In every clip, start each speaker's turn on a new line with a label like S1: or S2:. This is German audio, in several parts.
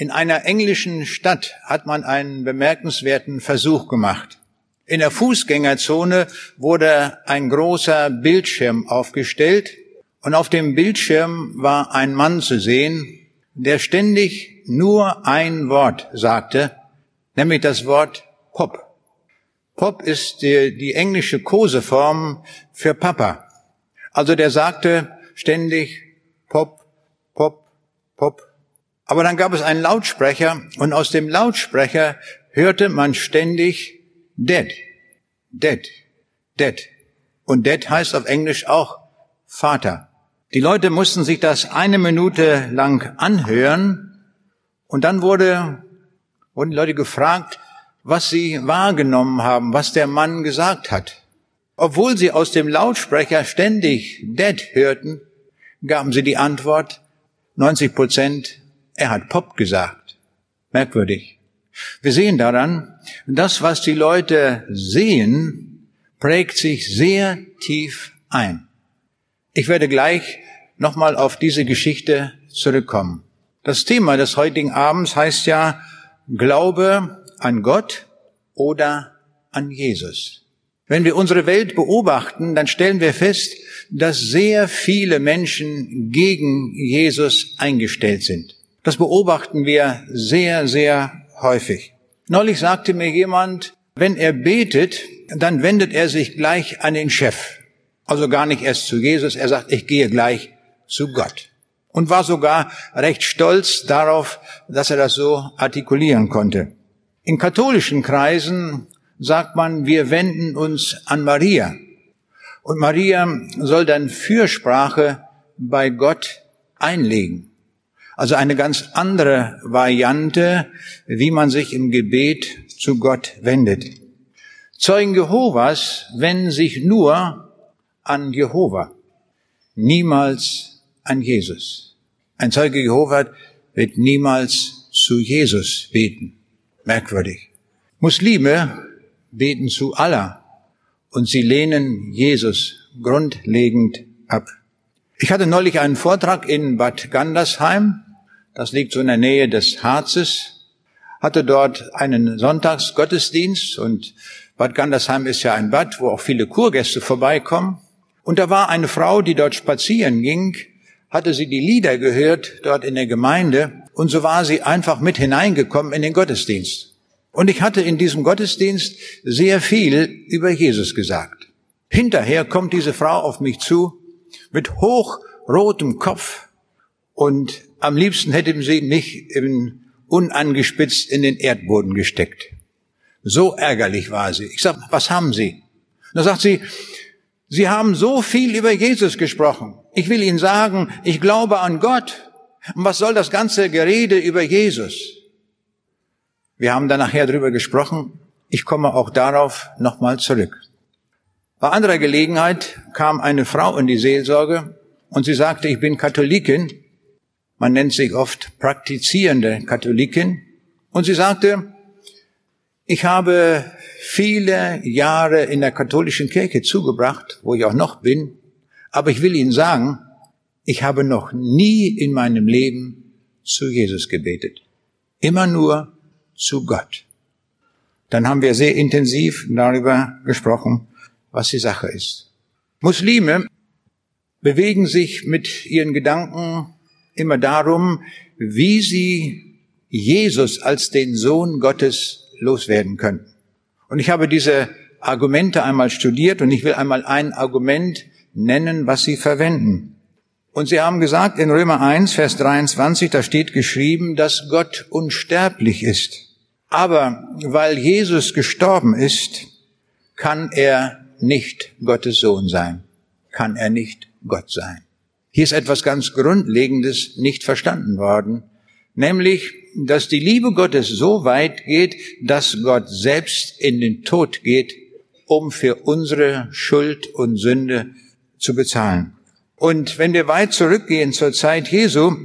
S1: In einer englischen Stadt hat man einen bemerkenswerten Versuch gemacht. In der Fußgängerzone wurde ein großer Bildschirm aufgestellt und auf dem Bildschirm war ein Mann zu sehen, der ständig nur ein Wort sagte, nämlich das Wort Pop. Pop ist die, die englische Koseform für Papa. Also der sagte ständig Pop, Pop, Pop. Aber dann gab es einen Lautsprecher und aus dem Lautsprecher hörte man ständig Dead, Dead, Dead. Und Dead heißt auf Englisch auch Vater. Die Leute mussten sich das eine Minute lang anhören und dann wurde, wurden die Leute gefragt, was sie wahrgenommen haben, was der Mann gesagt hat. Obwohl sie aus dem Lautsprecher ständig Dead hörten, gaben sie die Antwort, 90 Prozent, er hat Pop gesagt. Merkwürdig. Wir sehen daran, das, was die Leute sehen, prägt sich sehr tief ein. Ich werde gleich nochmal auf diese Geschichte zurückkommen. Das Thema des heutigen Abends heißt ja Glaube an Gott oder an Jesus. Wenn wir unsere Welt beobachten, dann stellen wir fest, dass sehr viele Menschen gegen Jesus eingestellt sind. Das beobachten wir sehr, sehr häufig. Neulich sagte mir jemand, wenn er betet, dann wendet er sich gleich an den Chef. Also gar nicht erst zu Jesus. Er sagt, ich gehe gleich zu Gott. Und war sogar recht stolz darauf, dass er das so artikulieren konnte. In katholischen Kreisen sagt man, wir wenden uns an Maria. Und Maria soll dann Fürsprache bei Gott einlegen. Also eine ganz andere Variante, wie man sich im Gebet zu Gott wendet. Zeugen Jehovas wenden sich nur an Jehova, niemals an Jesus. Ein Zeuge Jehova wird niemals zu Jesus beten. Merkwürdig. Muslime beten zu Allah und sie lehnen Jesus grundlegend ab. Ich hatte neulich einen Vortrag in Bad Gandersheim, das liegt so in der Nähe des Harzes, hatte dort einen Sonntagsgottesdienst und Bad Gandersheim ist ja ein Bad, wo auch viele Kurgäste vorbeikommen. Und da war eine Frau, die dort spazieren ging, hatte sie die Lieder gehört dort in der Gemeinde und so war sie einfach mit hineingekommen in den Gottesdienst. Und ich hatte in diesem Gottesdienst sehr viel über Jesus gesagt. Hinterher kommt diese Frau auf mich zu mit hochrotem Kopf und am liebsten hätte sie mich in, unangespitzt in den Erdboden gesteckt. So ärgerlich war sie. Ich sag, was haben Sie? Da sagt sie, Sie haben so viel über Jesus gesprochen. Ich will Ihnen sagen, ich glaube an Gott. Und was soll das ganze Gerede über Jesus? Wir haben da nachher drüber gesprochen. Ich komme auch darauf nochmal zurück. Bei anderer Gelegenheit kam eine Frau in die Seelsorge und sie sagte, ich bin Katholikin. Man nennt sich oft praktizierende Katholikin. Und sie sagte, ich habe viele Jahre in der katholischen Kirche zugebracht, wo ich auch noch bin. Aber ich will Ihnen sagen, ich habe noch nie in meinem Leben zu Jesus gebetet. Immer nur zu Gott. Dann haben wir sehr intensiv darüber gesprochen, was die Sache ist. Muslime bewegen sich mit ihren Gedanken immer darum, wie sie Jesus als den Sohn Gottes loswerden könnten. Und ich habe diese Argumente einmal studiert und ich will einmal ein Argument nennen, was sie verwenden. Und sie haben gesagt in Römer 1, Vers 23, da steht geschrieben, dass Gott unsterblich ist. Aber weil Jesus gestorben ist, kann er nicht Gottes Sohn sein, kann er nicht Gott sein. Hier ist etwas ganz Grundlegendes nicht verstanden worden, nämlich dass die Liebe Gottes so weit geht, dass Gott selbst in den Tod geht, um für unsere Schuld und Sünde zu bezahlen. Und wenn wir weit zurückgehen zur Zeit Jesu,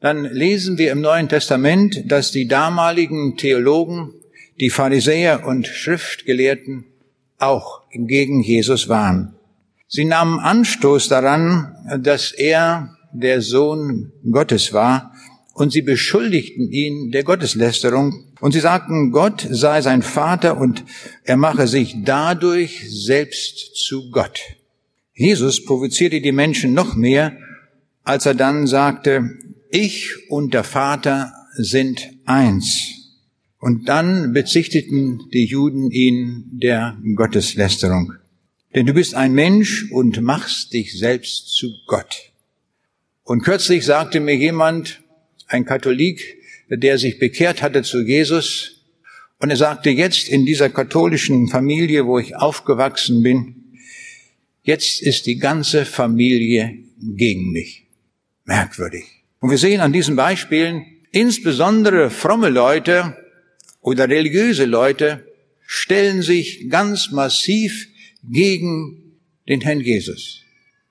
S1: dann lesen wir im Neuen Testament, dass die damaligen Theologen, die Pharisäer und Schriftgelehrten auch gegen Jesus waren. Sie nahmen Anstoß daran, dass er der Sohn Gottes war und sie beschuldigten ihn der Gotteslästerung und sie sagten, Gott sei sein Vater und er mache sich dadurch selbst zu Gott. Jesus provozierte die Menschen noch mehr, als er dann sagte, ich und der Vater sind eins. Und dann bezichtigten die Juden ihn der Gotteslästerung. Denn du bist ein Mensch und machst dich selbst zu Gott. Und kürzlich sagte mir jemand, ein Katholik, der sich bekehrt hatte zu Jesus, und er sagte, jetzt in dieser katholischen Familie, wo ich aufgewachsen bin, jetzt ist die ganze Familie gegen mich. Merkwürdig. Und wir sehen an diesen Beispielen, insbesondere fromme Leute oder religiöse Leute stellen sich ganz massiv gegen den Herrn Jesus.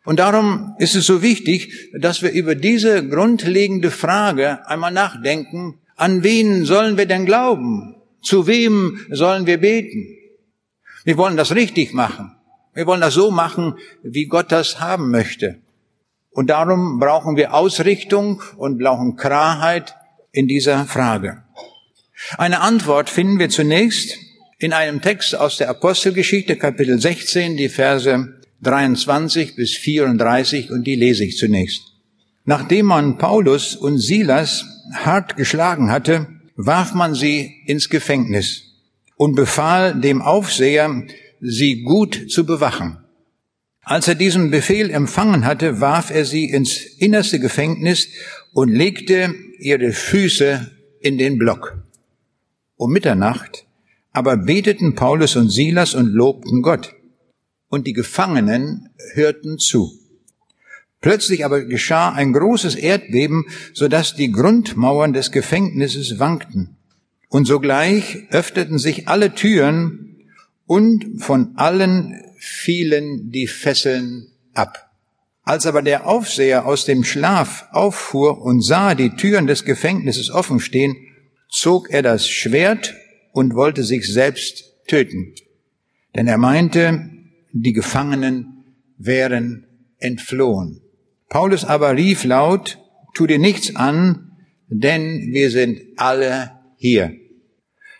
S1: Und darum ist es so wichtig, dass wir über diese grundlegende Frage einmal nachdenken, an wen sollen wir denn glauben? Zu wem sollen wir beten? Wir wollen das richtig machen. Wir wollen das so machen, wie Gott das haben möchte. Und darum brauchen wir Ausrichtung und brauchen Klarheit in dieser Frage. Eine Antwort finden wir zunächst in einem Text aus der Apostelgeschichte, Kapitel 16, die Verse 23 bis 34 und die lese ich zunächst. Nachdem man Paulus und Silas hart geschlagen hatte, warf man sie ins Gefängnis und befahl dem Aufseher, sie gut zu bewachen. Als er diesen Befehl empfangen hatte, warf er sie ins innerste Gefängnis und legte ihre Füße in den Block. Um Mitternacht aber beteten Paulus und Silas und lobten Gott und die Gefangenen hörten zu. Plötzlich aber geschah ein großes Erdbeben, so dass die Grundmauern des Gefängnisses wankten. Und sogleich öffneten sich alle Türen und von allen fielen die Fesseln ab. Als aber der Aufseher aus dem Schlaf auffuhr und sah die Türen des Gefängnisses offen stehen, zog er das Schwert und wollte sich selbst töten. Denn er meinte, die Gefangenen wären entflohen. Paulus aber rief laut, tu dir nichts an, denn wir sind alle hier.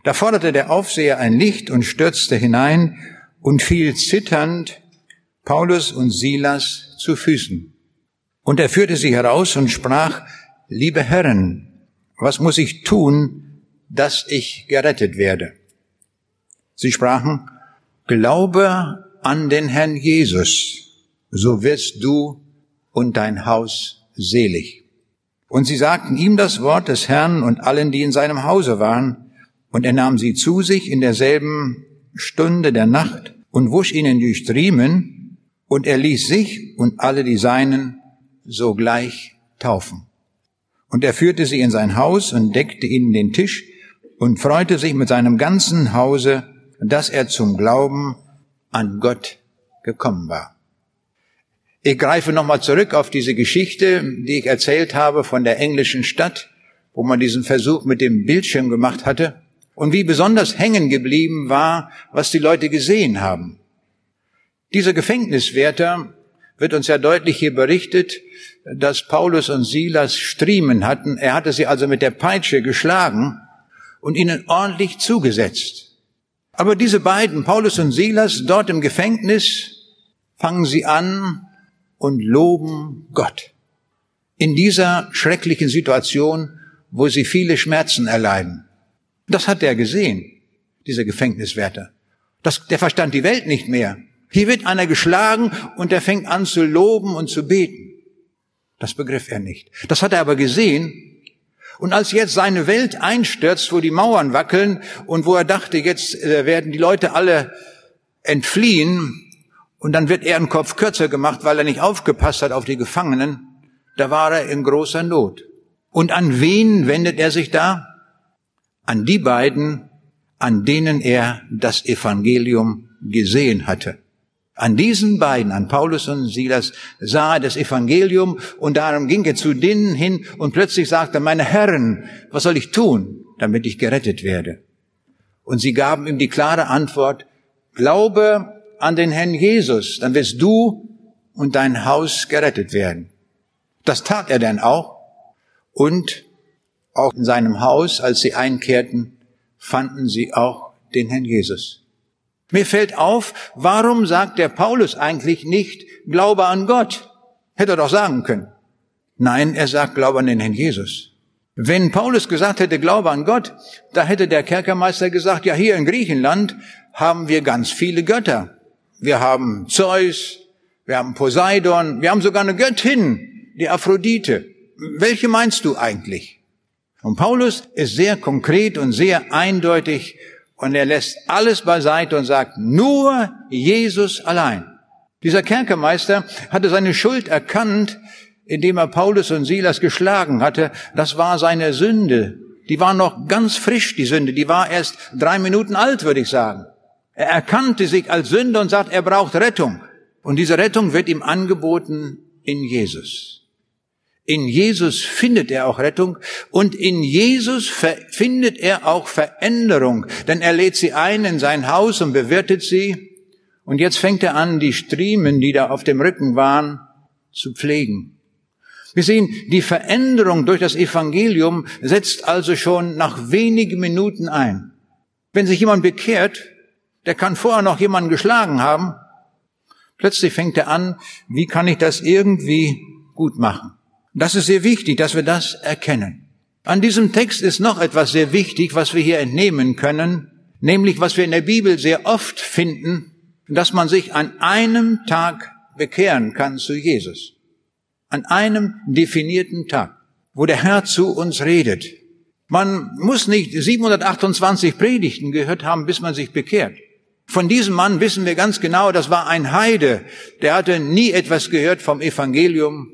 S1: Da forderte der Aufseher ein Licht und stürzte hinein und fiel zitternd Paulus und Silas zu Füßen. Und er führte sie heraus und sprach, liebe Herren, was muss ich tun, dass ich gerettet werde? Sie sprachen, Glaube an den Herrn Jesus, so wirst du und dein Haus selig. Und sie sagten ihm das Wort des Herrn und allen, die in seinem Hause waren, und er nahm sie zu sich in derselben Stunde der Nacht und wusch ihnen die Striemen, und er ließ sich und alle die Seinen sogleich taufen. Und er führte sie in sein Haus und deckte ihnen den Tisch und freute sich mit seinem ganzen Hause, dass er zum Glauben an Gott gekommen war. Ich greife nochmal zurück auf diese Geschichte, die ich erzählt habe von der englischen Stadt, wo man diesen Versuch mit dem Bildschirm gemacht hatte und wie besonders hängen geblieben war, was die Leute gesehen haben. Dieser Gefängniswärter wird uns ja deutlich hier berichtet, dass Paulus und Silas Striemen hatten. Er hatte sie also mit der Peitsche geschlagen und ihnen ordentlich zugesetzt. Aber diese beiden, Paulus und Silas, dort im Gefängnis, fangen sie an und loben Gott. In dieser schrecklichen Situation, wo sie viele Schmerzen erleiden. Das hat er gesehen, dieser Gefängniswärter. Das, der verstand die Welt nicht mehr. Hier wird einer geschlagen und er fängt an zu loben und zu beten. Das begriff er nicht. Das hat er aber gesehen und als jetzt seine Welt einstürzt, wo die Mauern wackeln und wo er dachte, jetzt äh, werden die Leute alle entfliehen und dann wird er einen Kopf kürzer gemacht, weil er nicht aufgepasst hat auf die Gefangenen, da war er in großer Not. Und an wen wendet er sich da? An die beiden, an denen er das Evangelium gesehen hatte. An diesen beiden, an Paulus und Silas, sah er das Evangelium und darum ging er zu denen hin und plötzlich sagte, meine Herren, was soll ich tun, damit ich gerettet werde? Und sie gaben ihm die klare Antwort, glaube an den Herrn Jesus, dann wirst du und dein Haus gerettet werden. Das tat er dann auch und Auch in seinem Haus, als sie einkehrten, fanden sie auch den Herrn Jesus. Mir fällt auf, warum sagt der Paulus eigentlich nicht Glaube an Gott? Hätte er doch sagen können. Nein, er sagt Glaube an den Herrn Jesus. Wenn Paulus gesagt hätte Glaube an Gott, da hätte der Kerkermeister gesagt, ja hier in Griechenland haben wir ganz viele Götter. Wir haben Zeus, wir haben Poseidon, wir haben sogar eine Göttin, die Aphrodite. Welche meinst du eigentlich? Und Paulus ist sehr konkret und sehr eindeutig und er lässt alles beiseite und sagt, nur Jesus allein. Dieser Kerkermeister hatte seine Schuld erkannt, indem er Paulus und Silas geschlagen hatte. Das war seine Sünde. Die war noch ganz frisch, die Sünde. Die war erst drei Minuten alt, würde ich sagen. Er erkannte sich als Sünder und sagt, er braucht Rettung. Und diese Rettung wird ihm angeboten in Jesus. In Jesus findet er auch Rettung und in Jesus findet er auch Veränderung, denn er lädt sie ein in sein Haus und bewirtet sie. Und jetzt fängt er an, die Striemen, die da auf dem Rücken waren, zu pflegen. Wir sehen, die Veränderung durch das Evangelium setzt also schon nach wenigen Minuten ein. Wenn sich jemand bekehrt, der kann vorher noch jemanden geschlagen haben. Plötzlich fängt er an, wie kann ich das irgendwie gut machen? Das ist sehr wichtig, dass wir das erkennen. An diesem Text ist noch etwas sehr wichtig, was wir hier entnehmen können, nämlich was wir in der Bibel sehr oft finden, dass man sich an einem Tag bekehren kann zu Jesus. An einem definierten Tag, wo der Herr zu uns redet. Man muss nicht 728 Predigten gehört haben, bis man sich bekehrt. Von diesem Mann wissen wir ganz genau, das war ein Heide, der hatte nie etwas gehört vom Evangelium,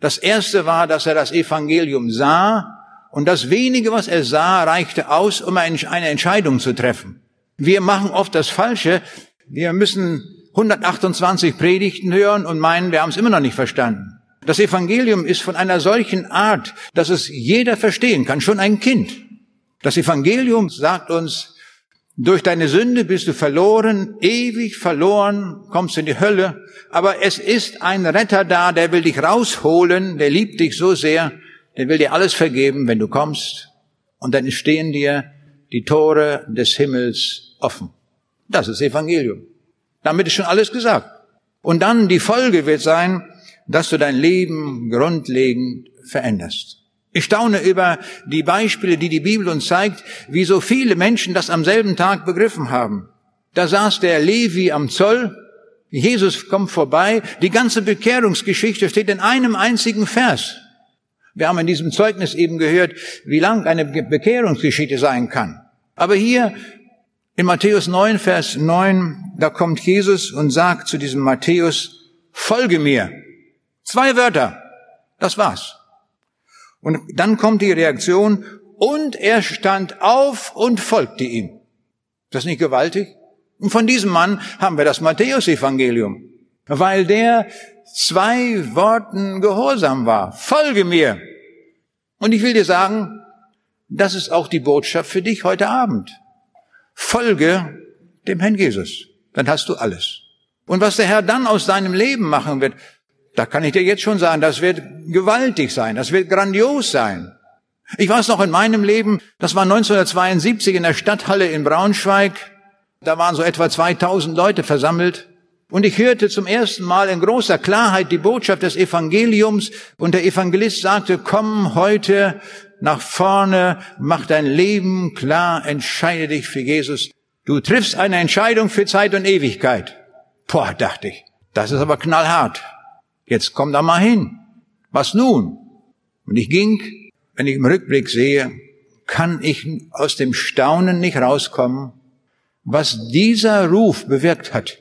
S1: das erste war, dass er das Evangelium sah und das wenige, was er sah, reichte aus, um eine Entscheidung zu treffen. Wir machen oft das Falsche. Wir müssen 128 Predigten hören und meinen, wir haben es immer noch nicht verstanden. Das Evangelium ist von einer solchen Art, dass es jeder verstehen kann, schon ein Kind. Das Evangelium sagt uns, durch deine Sünde bist du verloren, ewig verloren, kommst in die Hölle. Aber es ist ein Retter da, der will dich rausholen, der liebt dich so sehr, der will dir alles vergeben, wenn du kommst. Und dann stehen dir die Tore des Himmels offen. Das ist Evangelium. Damit ist schon alles gesagt. Und dann die Folge wird sein, dass du dein Leben grundlegend veränderst. Ich staune über die Beispiele, die die Bibel uns zeigt, wie so viele Menschen das am selben Tag begriffen haben. Da saß der Levi am Zoll, Jesus kommt vorbei, die ganze Bekehrungsgeschichte steht in einem einzigen Vers. Wir haben in diesem Zeugnis eben gehört, wie lang eine Bekehrungsgeschichte sein kann. Aber hier in Matthäus 9, Vers 9, da kommt Jesus und sagt zu diesem Matthäus, folge mir. Zwei Wörter. Das war's. Und dann kommt die Reaktion, und er stand auf und folgte ihm. Ist das nicht gewaltig? Und von diesem Mann haben wir das Matthäusevangelium, weil der zwei Worten gehorsam war. Folge mir. Und ich will dir sagen, das ist auch die Botschaft für dich heute Abend. Folge dem Herrn Jesus. Dann hast du alles. Und was der Herr dann aus deinem Leben machen wird, da kann ich dir jetzt schon sagen, das wird gewaltig sein, das wird grandios sein. Ich weiß noch in meinem Leben, das war 1972 in der Stadthalle in Braunschweig, da waren so etwa 2000 Leute versammelt und ich hörte zum ersten Mal in großer Klarheit die Botschaft des Evangeliums und der Evangelist sagte, komm heute nach vorne, mach dein Leben klar, entscheide dich für Jesus. Du triffst eine Entscheidung für Zeit und Ewigkeit. Boah, dachte ich, das ist aber knallhart. Jetzt komm da mal hin. Was nun? Und ich ging, wenn ich im Rückblick sehe, kann ich aus dem Staunen nicht rauskommen, was dieser Ruf bewirkt hat.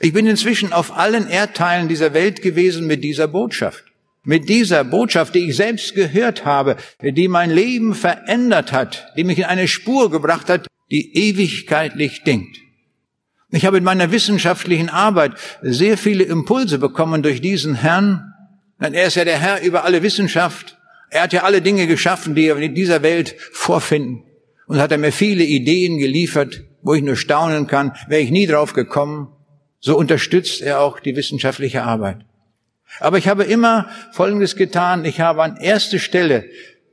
S1: Ich bin inzwischen auf allen Erdteilen dieser Welt gewesen mit dieser Botschaft. Mit dieser Botschaft, die ich selbst gehört habe, die mein Leben verändert hat, die mich in eine Spur gebracht hat, die ewigkeitlich denkt. Ich habe in meiner wissenschaftlichen Arbeit sehr viele Impulse bekommen durch diesen Herrn. Denn er ist ja der Herr über alle Wissenschaft. Er hat ja alle Dinge geschaffen, die wir in dieser Welt vorfinden. Und hat er mir viele Ideen geliefert, wo ich nur staunen kann, wäre ich nie drauf gekommen. So unterstützt er auch die wissenschaftliche Arbeit. Aber ich habe immer Folgendes getan. Ich habe an erste Stelle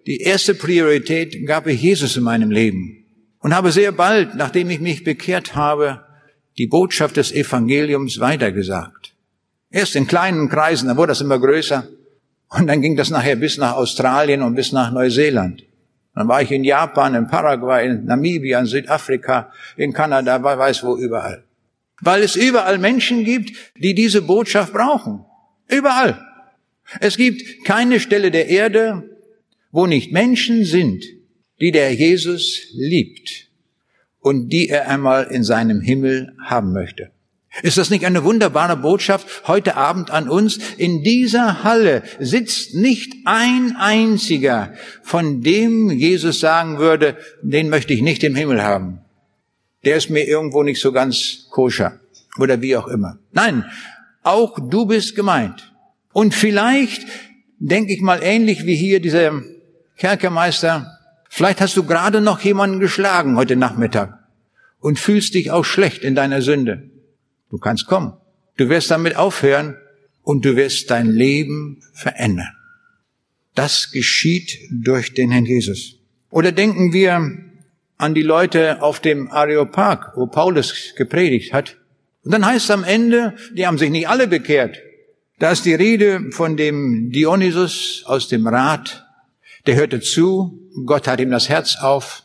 S1: die erste Priorität gab ich Jesus in meinem Leben und habe sehr bald, nachdem ich mich bekehrt habe, die Botschaft des Evangeliums weitergesagt. Erst in kleinen Kreisen, dann wurde das immer größer. Und dann ging das nachher bis nach Australien und bis nach Neuseeland. Dann war ich in Japan, in Paraguay, in Namibia, in Südafrika, in Kanada, weiß wo überall. Weil es überall Menschen gibt, die diese Botschaft brauchen. Überall. Es gibt keine Stelle der Erde, wo nicht Menschen sind, die der Jesus liebt und die er einmal in seinem Himmel haben möchte. Ist das nicht eine wunderbare Botschaft heute Abend an uns? In dieser Halle sitzt nicht ein einziger, von dem Jesus sagen würde, den möchte ich nicht im Himmel haben. Der ist mir irgendwo nicht so ganz koscher oder wie auch immer. Nein, auch du bist gemeint. Und vielleicht denke ich mal ähnlich wie hier dieser Kerkermeister, vielleicht hast du gerade noch jemanden geschlagen heute Nachmittag und fühlst dich auch schlecht in deiner Sünde. Du kannst kommen. Du wirst damit aufhören und du wirst dein Leben verändern. Das geschieht durch den Herrn Jesus. Oder denken wir an die Leute auf dem Areopag, wo Paulus gepredigt hat. Und dann heißt es am Ende, die haben sich nicht alle bekehrt. Da ist die Rede von dem Dionysus aus dem Rat. Der hörte zu, Gott hat ihm das Herz auf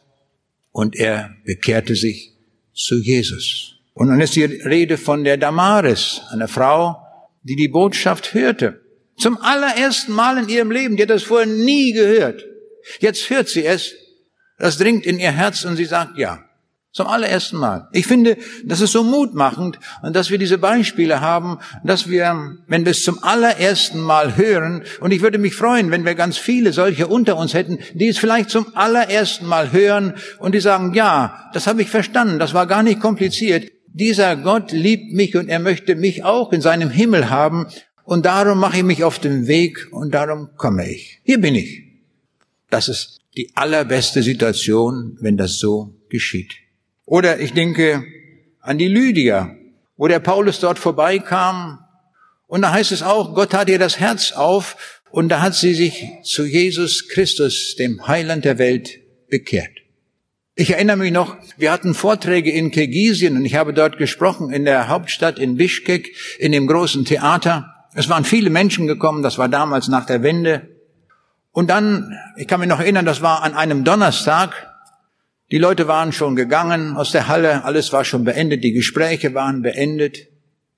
S1: und er bekehrte sich zu Jesus. Und dann ist die Rede von der Damaris, einer Frau, die die Botschaft hörte. Zum allerersten Mal in ihrem Leben. Die hat das vorher nie gehört. Jetzt hört sie es. Das dringt in ihr Herz und sie sagt ja. Zum allerersten Mal. Ich finde, das ist so mutmachend, dass wir diese Beispiele haben, dass wir, wenn wir es zum allerersten Mal hören, und ich würde mich freuen, wenn wir ganz viele solche unter uns hätten, die es vielleicht zum allerersten Mal hören und die sagen, ja, das habe ich verstanden, das war gar nicht kompliziert dieser Gott liebt mich und er möchte mich auch in seinem Himmel haben und darum mache ich mich auf den Weg und darum komme ich. Hier bin ich. Das ist die allerbeste Situation, wenn das so geschieht. Oder ich denke an die Lydia, wo der Paulus dort vorbeikam und da heißt es auch, Gott hat ihr das Herz auf und da hat sie sich zu Jesus Christus, dem Heiland der Welt, bekehrt. Ich erinnere mich noch, wir hatten Vorträge in Kirgisien und ich habe dort gesprochen in der Hauptstadt in Bishkek in dem großen Theater. Es waren viele Menschen gekommen, das war damals nach der Wende. Und dann, ich kann mich noch erinnern, das war an einem Donnerstag. Die Leute waren schon gegangen aus der Halle, alles war schon beendet, die Gespräche waren beendet.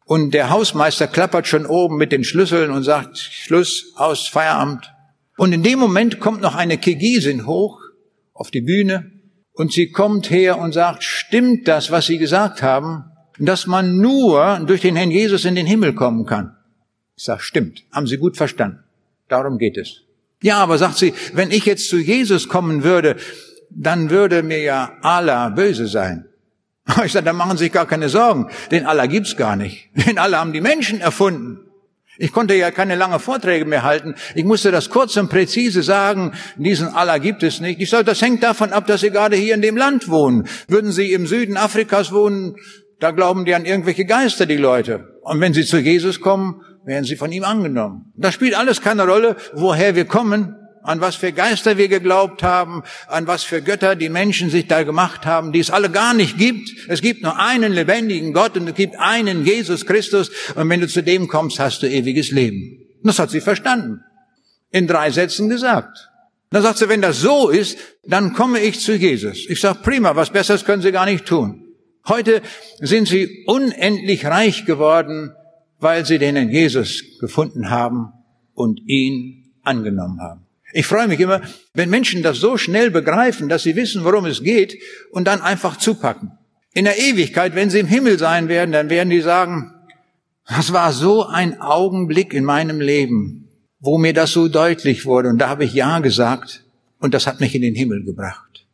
S1: Und der Hausmeister klappert schon oben mit den Schlüsseln und sagt, Schluss, aus, Feierabend. Und in dem Moment kommt noch eine Kirgisin hoch auf die Bühne und sie kommt her und sagt, stimmt das, was Sie gesagt haben, dass man nur durch den Herrn Jesus in den Himmel kommen kann? Ich sage, stimmt, haben Sie gut verstanden. Darum geht es. Ja, aber sagt sie, wenn ich jetzt zu Jesus kommen würde, dann würde mir ja Allah böse sein. Ich sage, dann machen Sie sich gar keine Sorgen. Den Allah gibt's gar nicht. Den Allah haben die Menschen erfunden. Ich konnte ja keine lange Vorträge mehr halten. Ich musste das kurz und präzise sagen. Diesen Allah gibt es nicht. Ich sage, das hängt davon ab, dass Sie gerade hier in dem Land wohnen. Würden Sie im Süden Afrikas wohnen, da glauben die an irgendwelche Geister, die Leute. Und wenn Sie zu Jesus kommen, werden Sie von ihm angenommen. Das spielt alles keine Rolle, woher wir kommen an was für Geister wir geglaubt haben, an was für Götter die Menschen sich da gemacht haben, die es alle gar nicht gibt. Es gibt nur einen lebendigen Gott und es gibt einen Jesus Christus und wenn du zu dem kommst, hast du ewiges Leben. Das hat sie verstanden. In drei Sätzen gesagt. Dann sagt sie, wenn das so ist, dann komme ich zu Jesus. Ich sage, prima, was Besseres können Sie gar nicht tun. Heute sind Sie unendlich reich geworden, weil Sie den Jesus gefunden haben und ihn angenommen haben. Ich freue mich immer, wenn Menschen das so schnell begreifen, dass sie wissen, worum es geht und dann einfach zupacken. In der Ewigkeit, wenn sie im Himmel sein werden, dann werden die sagen, das war so ein Augenblick in meinem Leben, wo mir das so deutlich wurde und da habe ich Ja gesagt und das hat mich in den Himmel gebracht.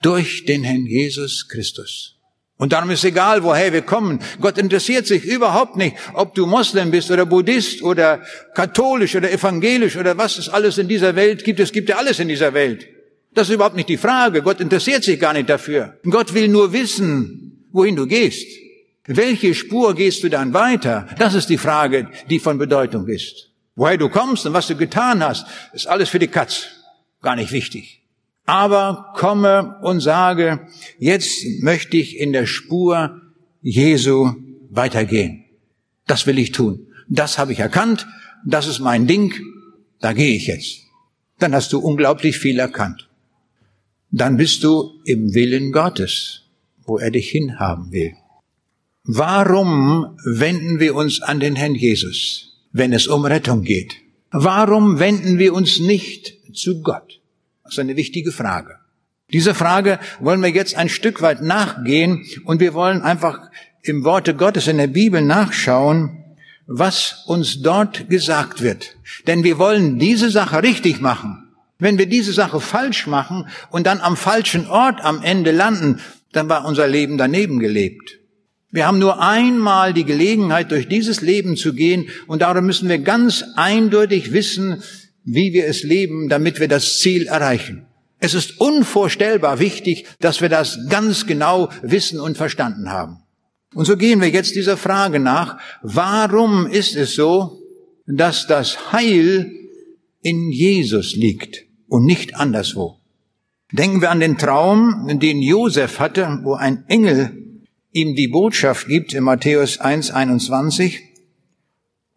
S1: Durch den Herrn Jesus Christus. Und darum ist egal, woher wir kommen. Gott interessiert sich überhaupt nicht, ob du Moslem bist oder Buddhist oder katholisch oder evangelisch oder was es alles in dieser Welt gibt. Es gibt ja alles in dieser Welt. Das ist überhaupt nicht die Frage. Gott interessiert sich gar nicht dafür. Gott will nur wissen, wohin du gehst. Welche Spur gehst du dann weiter? Das ist die Frage, die von Bedeutung ist. Woher du kommst und was du getan hast, ist alles für die Katz. gar nicht wichtig. Aber komme und sage, jetzt möchte ich in der Spur Jesu weitergehen. Das will ich tun. Das habe ich erkannt. Das ist mein Ding. Da gehe ich jetzt. Dann hast du unglaublich viel erkannt. Dann bist du im Willen Gottes, wo er dich hinhaben will. Warum wenden wir uns an den Herrn Jesus, wenn es um Rettung geht? Warum wenden wir uns nicht zu Gott? Das ist eine wichtige Frage. Diese Frage wollen wir jetzt ein Stück weit nachgehen und wir wollen einfach im Worte Gottes in der Bibel nachschauen, was uns dort gesagt wird. Denn wir wollen diese Sache richtig machen. Wenn wir diese Sache falsch machen und dann am falschen Ort am Ende landen, dann war unser Leben daneben gelebt. Wir haben nur einmal die Gelegenheit, durch dieses Leben zu gehen und darum müssen wir ganz eindeutig wissen, wie wir es leben, damit wir das Ziel erreichen. Es ist unvorstellbar wichtig, dass wir das ganz genau wissen und verstanden haben. Und so gehen wir jetzt dieser Frage nach, warum ist es so, dass das Heil in Jesus liegt und nicht anderswo? Denken wir an den Traum, den Josef hatte, wo ein Engel ihm die Botschaft gibt in Matthäus 1, 21.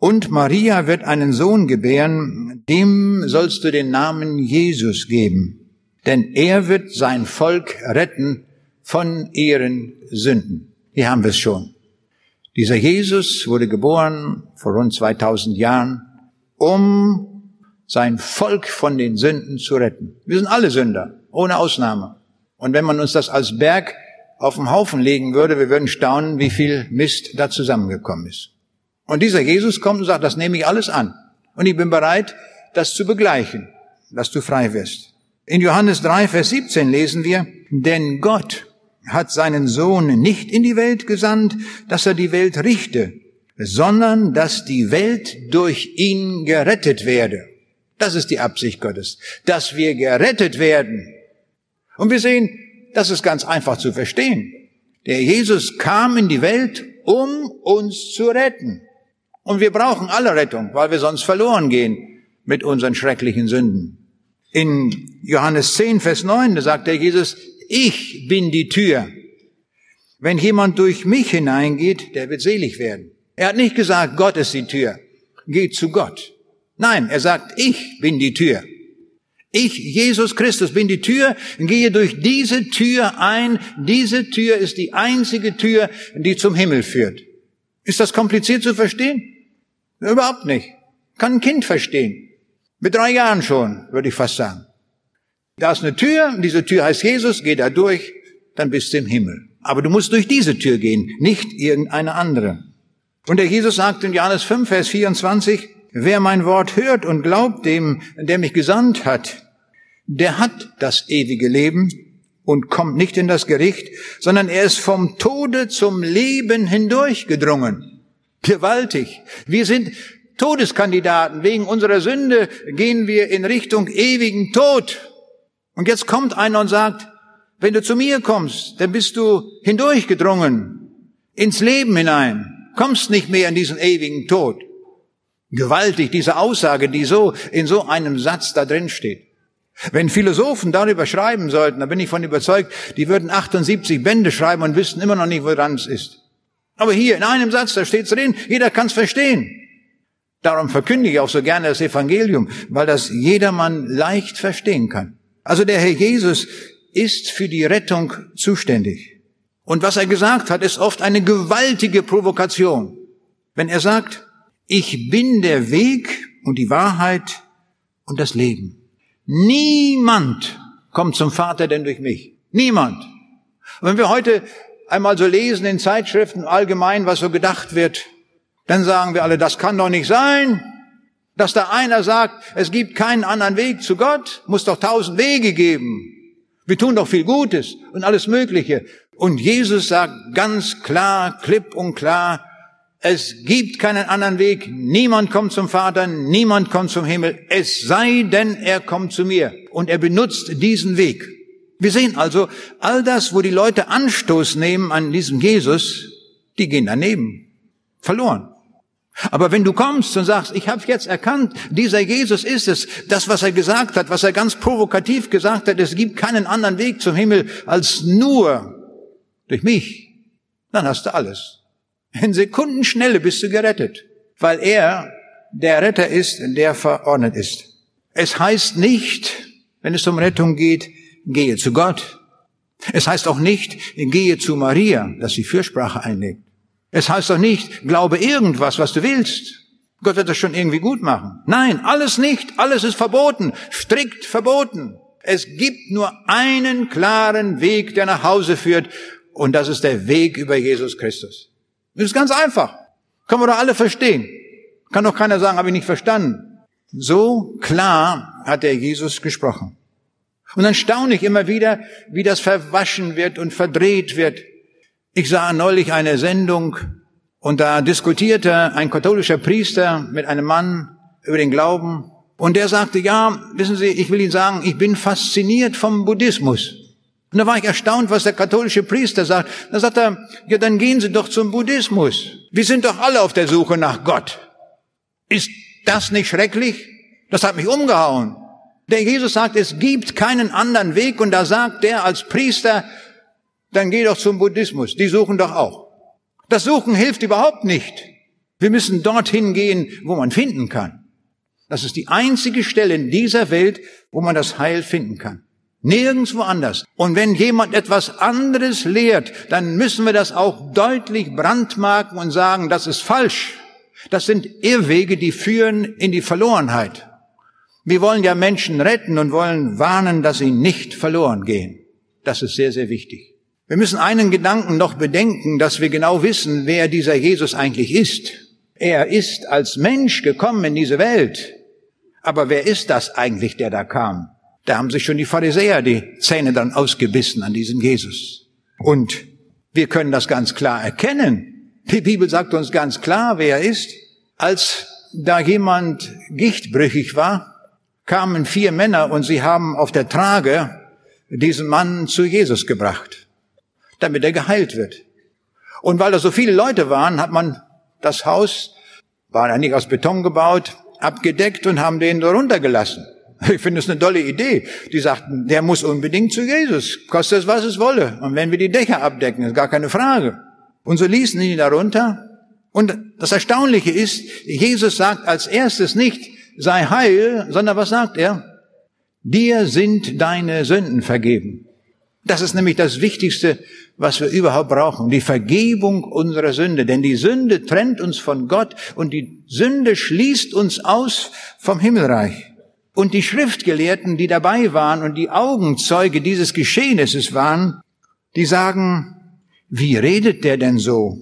S1: Und Maria wird einen Sohn gebären, dem sollst du den Namen Jesus geben, denn er wird sein Volk retten von ihren Sünden. Hier haben wir es schon. Dieser Jesus wurde geboren vor rund 2000 Jahren, um sein Volk von den Sünden zu retten. Wir sind alle Sünder, ohne Ausnahme. Und wenn man uns das als Berg auf den Haufen legen würde, wir würden staunen, wie viel Mist da zusammengekommen ist. Und dieser Jesus kommt und sagt, das nehme ich alles an. Und ich bin bereit, das zu begleichen, dass du frei wirst. In Johannes 3, Vers 17 lesen wir, denn Gott hat seinen Sohn nicht in die Welt gesandt, dass er die Welt richte, sondern dass die Welt durch ihn gerettet werde. Das ist die Absicht Gottes, dass wir gerettet werden. Und wir sehen, das ist ganz einfach zu verstehen. Der Jesus kam in die Welt, um uns zu retten. Und wir brauchen alle Rettung, weil wir sonst verloren gehen mit unseren schrecklichen Sünden. In Johannes 10, Vers 9, da sagt der Jesus, ich bin die Tür. Wenn jemand durch mich hineingeht, der wird selig werden. Er hat nicht gesagt, Gott ist die Tür. Geht zu Gott. Nein, er sagt, ich bin die Tür. Ich, Jesus Christus, bin die Tür, gehe durch diese Tür ein. Diese Tür ist die einzige Tür, die zum Himmel führt. Ist das kompliziert zu verstehen? Überhaupt nicht. Kann ein Kind verstehen. Mit drei Jahren schon, würde ich fast sagen. Da ist eine Tür, diese Tür heißt Jesus, geh da durch, dann bist du im Himmel. Aber du musst durch diese Tür gehen, nicht irgendeine andere. Und der Jesus sagt in Johannes 5, Vers 24, wer mein Wort hört und glaubt dem, der mich gesandt hat, der hat das ewige Leben und kommt nicht in das Gericht, sondern er ist vom Tode zum Leben hindurchgedrungen. Gewaltig. Wir sind Todeskandidaten. Wegen unserer Sünde gehen wir in Richtung ewigen Tod. Und jetzt kommt einer und sagt, wenn du zu mir kommst, dann bist du hindurchgedrungen ins Leben hinein, kommst nicht mehr in diesen ewigen Tod. Gewaltig, diese Aussage, die so in so einem Satz da drin steht. Wenn Philosophen darüber schreiben sollten, dann bin ich von überzeugt, die würden 78 Bände schreiben und wüssten immer noch nicht, woran es ist. Aber hier in einem Satz, da steht's drin, jeder kann es verstehen. Darum verkündige ich auch so gerne das Evangelium, weil das jedermann leicht verstehen kann. Also der Herr Jesus ist für die Rettung zuständig. Und was er gesagt hat, ist oft eine gewaltige Provokation. Wenn er sagt, ich bin der Weg und die Wahrheit und das Leben. Niemand kommt zum Vater denn durch mich. Niemand. Und wenn wir heute einmal so lesen in Zeitschriften allgemein, was so gedacht wird, dann sagen wir alle, das kann doch nicht sein. Dass da einer sagt, es gibt keinen anderen Weg zu Gott, muss doch tausend Wege geben. Wir tun doch viel Gutes und alles Mögliche. Und Jesus sagt ganz klar, klipp und klar, es gibt keinen anderen Weg. Niemand kommt zum Vater, niemand kommt zum Himmel. Es sei denn, er kommt zu mir. Und er benutzt diesen Weg. Wir sehen also, all das, wo die Leute Anstoß nehmen an diesem Jesus, die gehen daneben. Verloren. Aber wenn du kommst und sagst, ich habe jetzt erkannt, dieser Jesus ist es, das, was er gesagt hat, was er ganz provokativ gesagt hat, es gibt keinen anderen Weg zum Himmel als nur durch mich, dann hast du alles. In Sekundenschnelle bist du gerettet, weil er der Retter ist, der verordnet ist. Es heißt nicht, wenn es um Rettung geht, gehe zu Gott. Es heißt auch nicht, gehe zu Maria, dass sie Fürsprache einlegt. Es heißt auch nicht, glaube irgendwas, was du willst. Gott wird das schon irgendwie gut machen. Nein, alles nicht. Alles ist verboten. Strikt verboten. Es gibt nur einen klaren Weg, der nach Hause führt. Und das ist der Weg über Jesus Christus. Das ist ganz einfach. Können wir doch alle verstehen. Kann doch keiner sagen, habe ich nicht verstanden. So klar hat der Jesus gesprochen. Und dann staune ich immer wieder, wie das verwaschen wird und verdreht wird. Ich sah neulich eine Sendung und da diskutierte ein katholischer Priester mit einem Mann über den Glauben und der sagte, ja, wissen Sie, ich will Ihnen sagen, ich bin fasziniert vom Buddhismus. Und da war ich erstaunt, was der katholische Priester sagt. Da sagt er, ja, dann gehen Sie doch zum Buddhismus. Wir sind doch alle auf der Suche nach Gott. Ist das nicht schrecklich? Das hat mich umgehauen. Der Jesus sagt, es gibt keinen anderen Weg und da sagt der als Priester, dann geh doch zum Buddhismus. Die suchen doch auch. Das Suchen hilft überhaupt nicht. Wir müssen dorthin gehen, wo man finden kann. Das ist die einzige Stelle in dieser Welt, wo man das Heil finden kann. Nirgendwo anders. Und wenn jemand etwas anderes lehrt, dann müssen wir das auch deutlich brandmarken und sagen, das ist falsch. Das sind Irrwege, die führen in die Verlorenheit. Wir wollen ja Menschen retten und wollen warnen, dass sie nicht verloren gehen. Das ist sehr, sehr wichtig. Wir müssen einen Gedanken noch bedenken, dass wir genau wissen, wer dieser Jesus eigentlich ist. Er ist als Mensch gekommen in diese Welt. Aber wer ist das eigentlich, der da kam? Da haben sich schon die Pharisäer die Zähne dann ausgebissen an diesen Jesus. Und wir können das ganz klar erkennen. Die Bibel sagt uns ganz klar, wer er ist. Als da jemand gichtbrüchig war, kamen vier Männer und sie haben auf der Trage diesen Mann zu Jesus gebracht, damit er geheilt wird. Und weil da so viele Leute waren, hat man das Haus, war ja nicht aus Beton gebaut, abgedeckt und haben den da runtergelassen. Ich finde es eine tolle Idee. Die sagten, der muss unbedingt zu Jesus, kostet es, was es wolle. Und wenn wir die Dächer abdecken, ist gar keine Frage. Und so ließen ihn da runter. Und das Erstaunliche ist, Jesus sagt als erstes nicht, sei heil, sondern was sagt er? Dir sind deine Sünden vergeben. Das ist nämlich das Wichtigste, was wir überhaupt brauchen, die Vergebung unserer Sünde. Denn die Sünde trennt uns von Gott und die Sünde schließt uns aus vom Himmelreich. Und die Schriftgelehrten, die dabei waren und die Augenzeuge dieses Geschehnisses waren, die sagen, wie redet der denn so?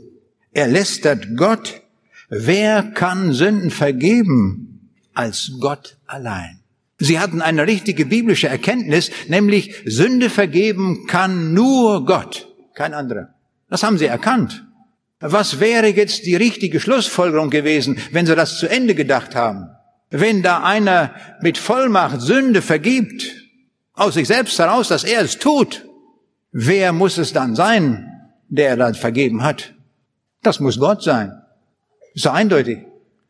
S1: Er lästert Gott. Wer kann Sünden vergeben? Als Gott allein. Sie hatten eine richtige biblische Erkenntnis, nämlich Sünde vergeben kann nur Gott, kein anderer. Das haben sie erkannt. Was wäre jetzt die richtige Schlussfolgerung gewesen, wenn sie das zu Ende gedacht haben? Wenn da einer mit Vollmacht Sünde vergibt, aus sich selbst heraus, dass er es tut, wer muss es dann sein, der da vergeben hat? Das muss Gott sein. Ist so eindeutig.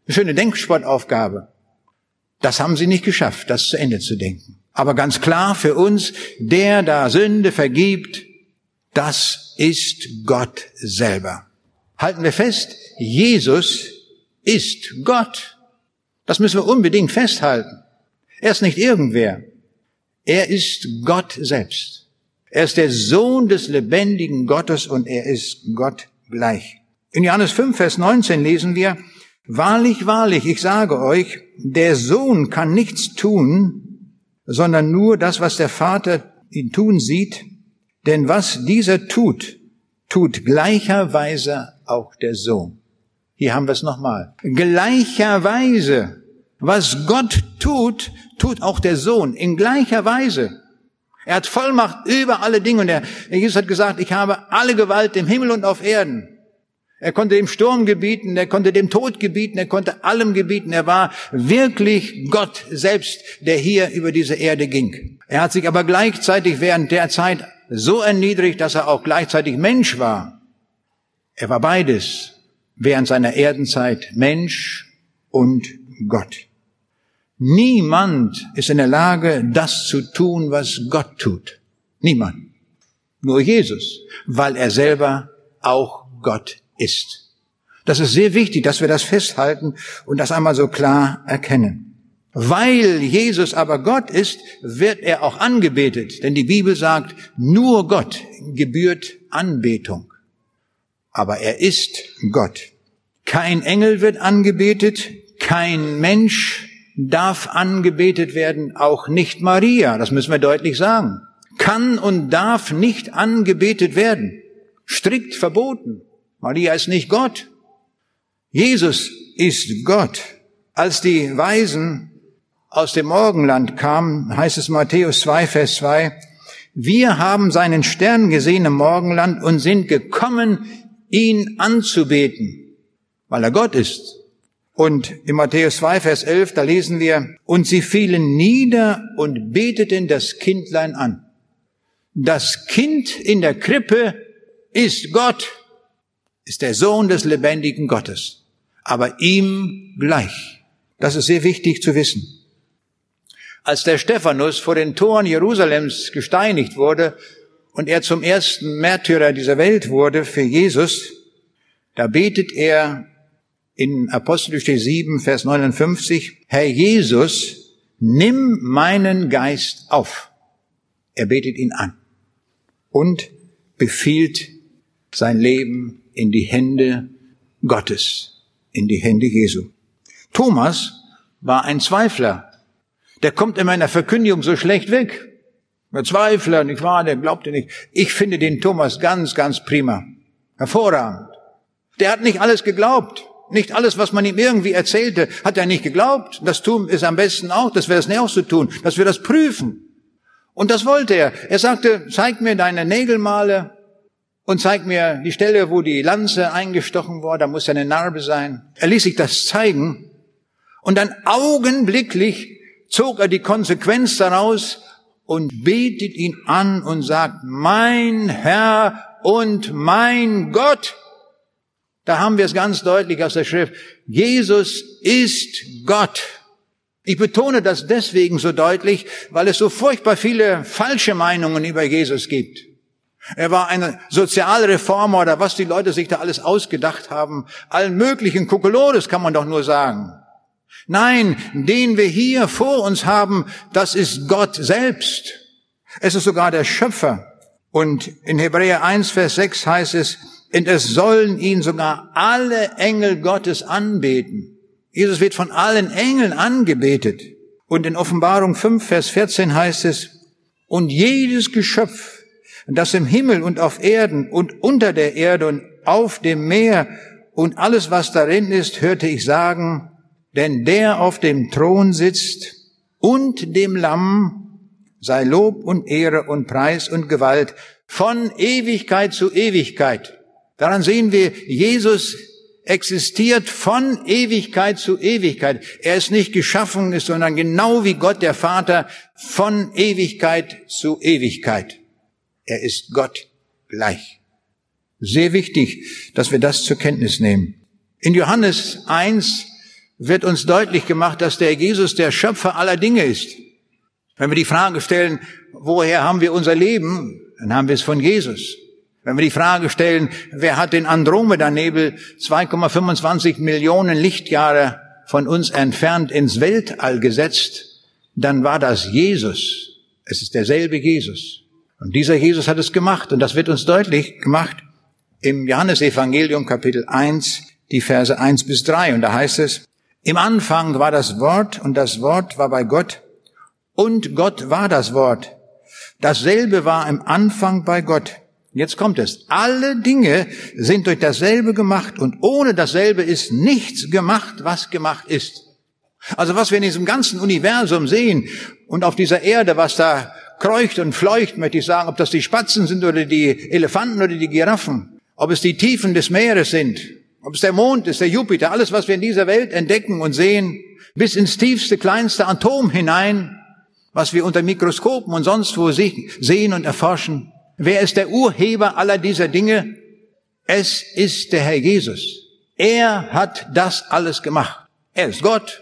S1: Eine schöne Denksportaufgabe. Das haben sie nicht geschafft, das zu Ende zu denken. Aber ganz klar für uns, der da Sünde vergibt, das ist Gott selber. Halten wir fest, Jesus ist Gott. Das müssen wir unbedingt festhalten. Er ist nicht irgendwer. Er ist Gott selbst. Er ist der Sohn des lebendigen Gottes und er ist Gott gleich. In Johannes 5, Vers 19 lesen wir, Wahrlich, wahrlich, ich sage euch, der Sohn kann nichts tun, sondern nur das, was der Vater ihn tun sieht. Denn was dieser tut, tut gleicherweise auch der Sohn. Hier haben wir es nochmal. Gleicherweise. Was Gott tut, tut auch der Sohn. In gleicher Weise. Er hat Vollmacht über alle Dinge und er, Jesus hat gesagt, ich habe alle Gewalt im Himmel und auf Erden. Er konnte dem Sturm gebieten, er konnte dem Tod gebieten, er konnte allem gebieten. Er war wirklich Gott selbst, der hier über diese Erde ging. Er hat sich aber gleichzeitig während der Zeit so erniedrigt, dass er auch gleichzeitig Mensch war. Er war beides. während seiner Erdenzeit Mensch und Gott. Niemand ist in der Lage, das zu tun, was Gott tut. Niemand. Nur Jesus, weil er selber auch Gott ist. Das ist sehr wichtig, dass wir das festhalten und das einmal so klar erkennen. Weil Jesus aber Gott ist, wird er auch angebetet. Denn die Bibel sagt, nur Gott gebührt Anbetung. Aber er ist Gott. Kein Engel wird angebetet, kein Mensch darf angebetet werden, auch nicht Maria, das müssen wir deutlich sagen. Kann und darf nicht angebetet werden. Strikt verboten. Maria ist nicht Gott. Jesus ist Gott. Als die Weisen aus dem Morgenland kamen, heißt es Matthäus 2, Vers 2, wir haben seinen Stern gesehen im Morgenland und sind gekommen, ihn anzubeten, weil er Gott ist. Und in Matthäus 2, Vers 11, da lesen wir, und sie fielen nieder und beteten das Kindlein an. Das Kind in der Krippe ist Gott, ist der Sohn des lebendigen Gottes, aber ihm gleich. Das ist sehr wichtig zu wissen. Als der Stephanus vor den Toren Jerusalems gesteinigt wurde und er zum ersten Märtyrer dieser Welt wurde für Jesus, da betet er in Apostelgeschichte 7, Vers 59, Herr Jesus, nimm meinen Geist auf. Er betet ihn an und befiehlt sein Leben in die Hände Gottes, in die Hände Jesu. Thomas war ein Zweifler der kommt in meiner Verkündigung so schlecht weg. Der Zweifler, nicht wahr, der glaubte nicht. Ich finde den Thomas ganz, ganz prima. Hervorragend. Der hat nicht alles geglaubt. Nicht alles, was man ihm irgendwie erzählte, hat er nicht geglaubt. Das tun ist am besten auch, dass wir das nicht auch so tun, dass wir das prüfen. Und das wollte er. Er sagte, zeig mir deine Nägelmale und zeig mir die Stelle, wo die Lanze eingestochen war, da muss eine Narbe sein. Er ließ sich das zeigen und dann augenblicklich zog er die Konsequenz daraus und betet ihn an und sagt, mein Herr und mein Gott. Da haben wir es ganz deutlich aus der Schrift. Jesus ist Gott. Ich betone das deswegen so deutlich, weil es so furchtbar viele falsche Meinungen über Jesus gibt. Er war ein Sozialreformer oder was die Leute sich da alles ausgedacht haben. Allen möglichen Kokolores kann man doch nur sagen. Nein, den wir hier vor uns haben, das ist Gott selbst. Es ist sogar der Schöpfer. Und in Hebräer 1, Vers 6 heißt es, und es sollen ihn sogar alle Engel Gottes anbeten. Jesus wird von allen Engeln angebetet. Und in Offenbarung 5, Vers 14 heißt es, und jedes Geschöpf, das im Himmel und auf Erden und unter der Erde und auf dem Meer und alles, was darin ist, hörte ich sagen, denn der auf dem Thron sitzt und dem Lamm sei Lob und Ehre und Preis und Gewalt von Ewigkeit zu Ewigkeit. Daran sehen wir, Jesus existiert von Ewigkeit zu Ewigkeit. Er ist nicht geschaffen, sondern genau wie Gott der Vater von Ewigkeit zu Ewigkeit. Er ist Gott gleich. Sehr wichtig, dass wir das zur Kenntnis nehmen. In Johannes 1, wird uns deutlich gemacht, dass der Jesus der Schöpfer aller Dinge ist. Wenn wir die Frage stellen, woher haben wir unser Leben, dann haben wir es von Jesus. Wenn wir die Frage stellen, wer hat den Andromeda-Nebel 2,25 Millionen Lichtjahre von uns entfernt ins Weltall gesetzt, dann war das Jesus. Es ist derselbe Jesus. Und dieser Jesus hat es gemacht. Und das wird uns deutlich gemacht im Johannesevangelium Kapitel 1, die Verse 1 bis 3. Und da heißt es, im Anfang war das Wort und das Wort war bei Gott und Gott war das Wort. Dasselbe war im Anfang bei Gott. Jetzt kommt es. Alle Dinge sind durch dasselbe gemacht und ohne dasselbe ist nichts gemacht, was gemacht ist. Also was wir in diesem ganzen Universum sehen und auf dieser Erde, was da kreucht und fleucht, möchte ich sagen, ob das die Spatzen sind oder die Elefanten oder die Giraffen, ob es die Tiefen des Meeres sind, ob es der Mond ist, der Jupiter, alles, was wir in dieser Welt entdecken und sehen, bis ins tiefste, kleinste Atom hinein, was wir unter Mikroskopen und sonst wo sehen und erforschen. Wer ist der Urheber aller dieser Dinge? Es ist der Herr Jesus. Er hat das alles gemacht. Er ist Gott.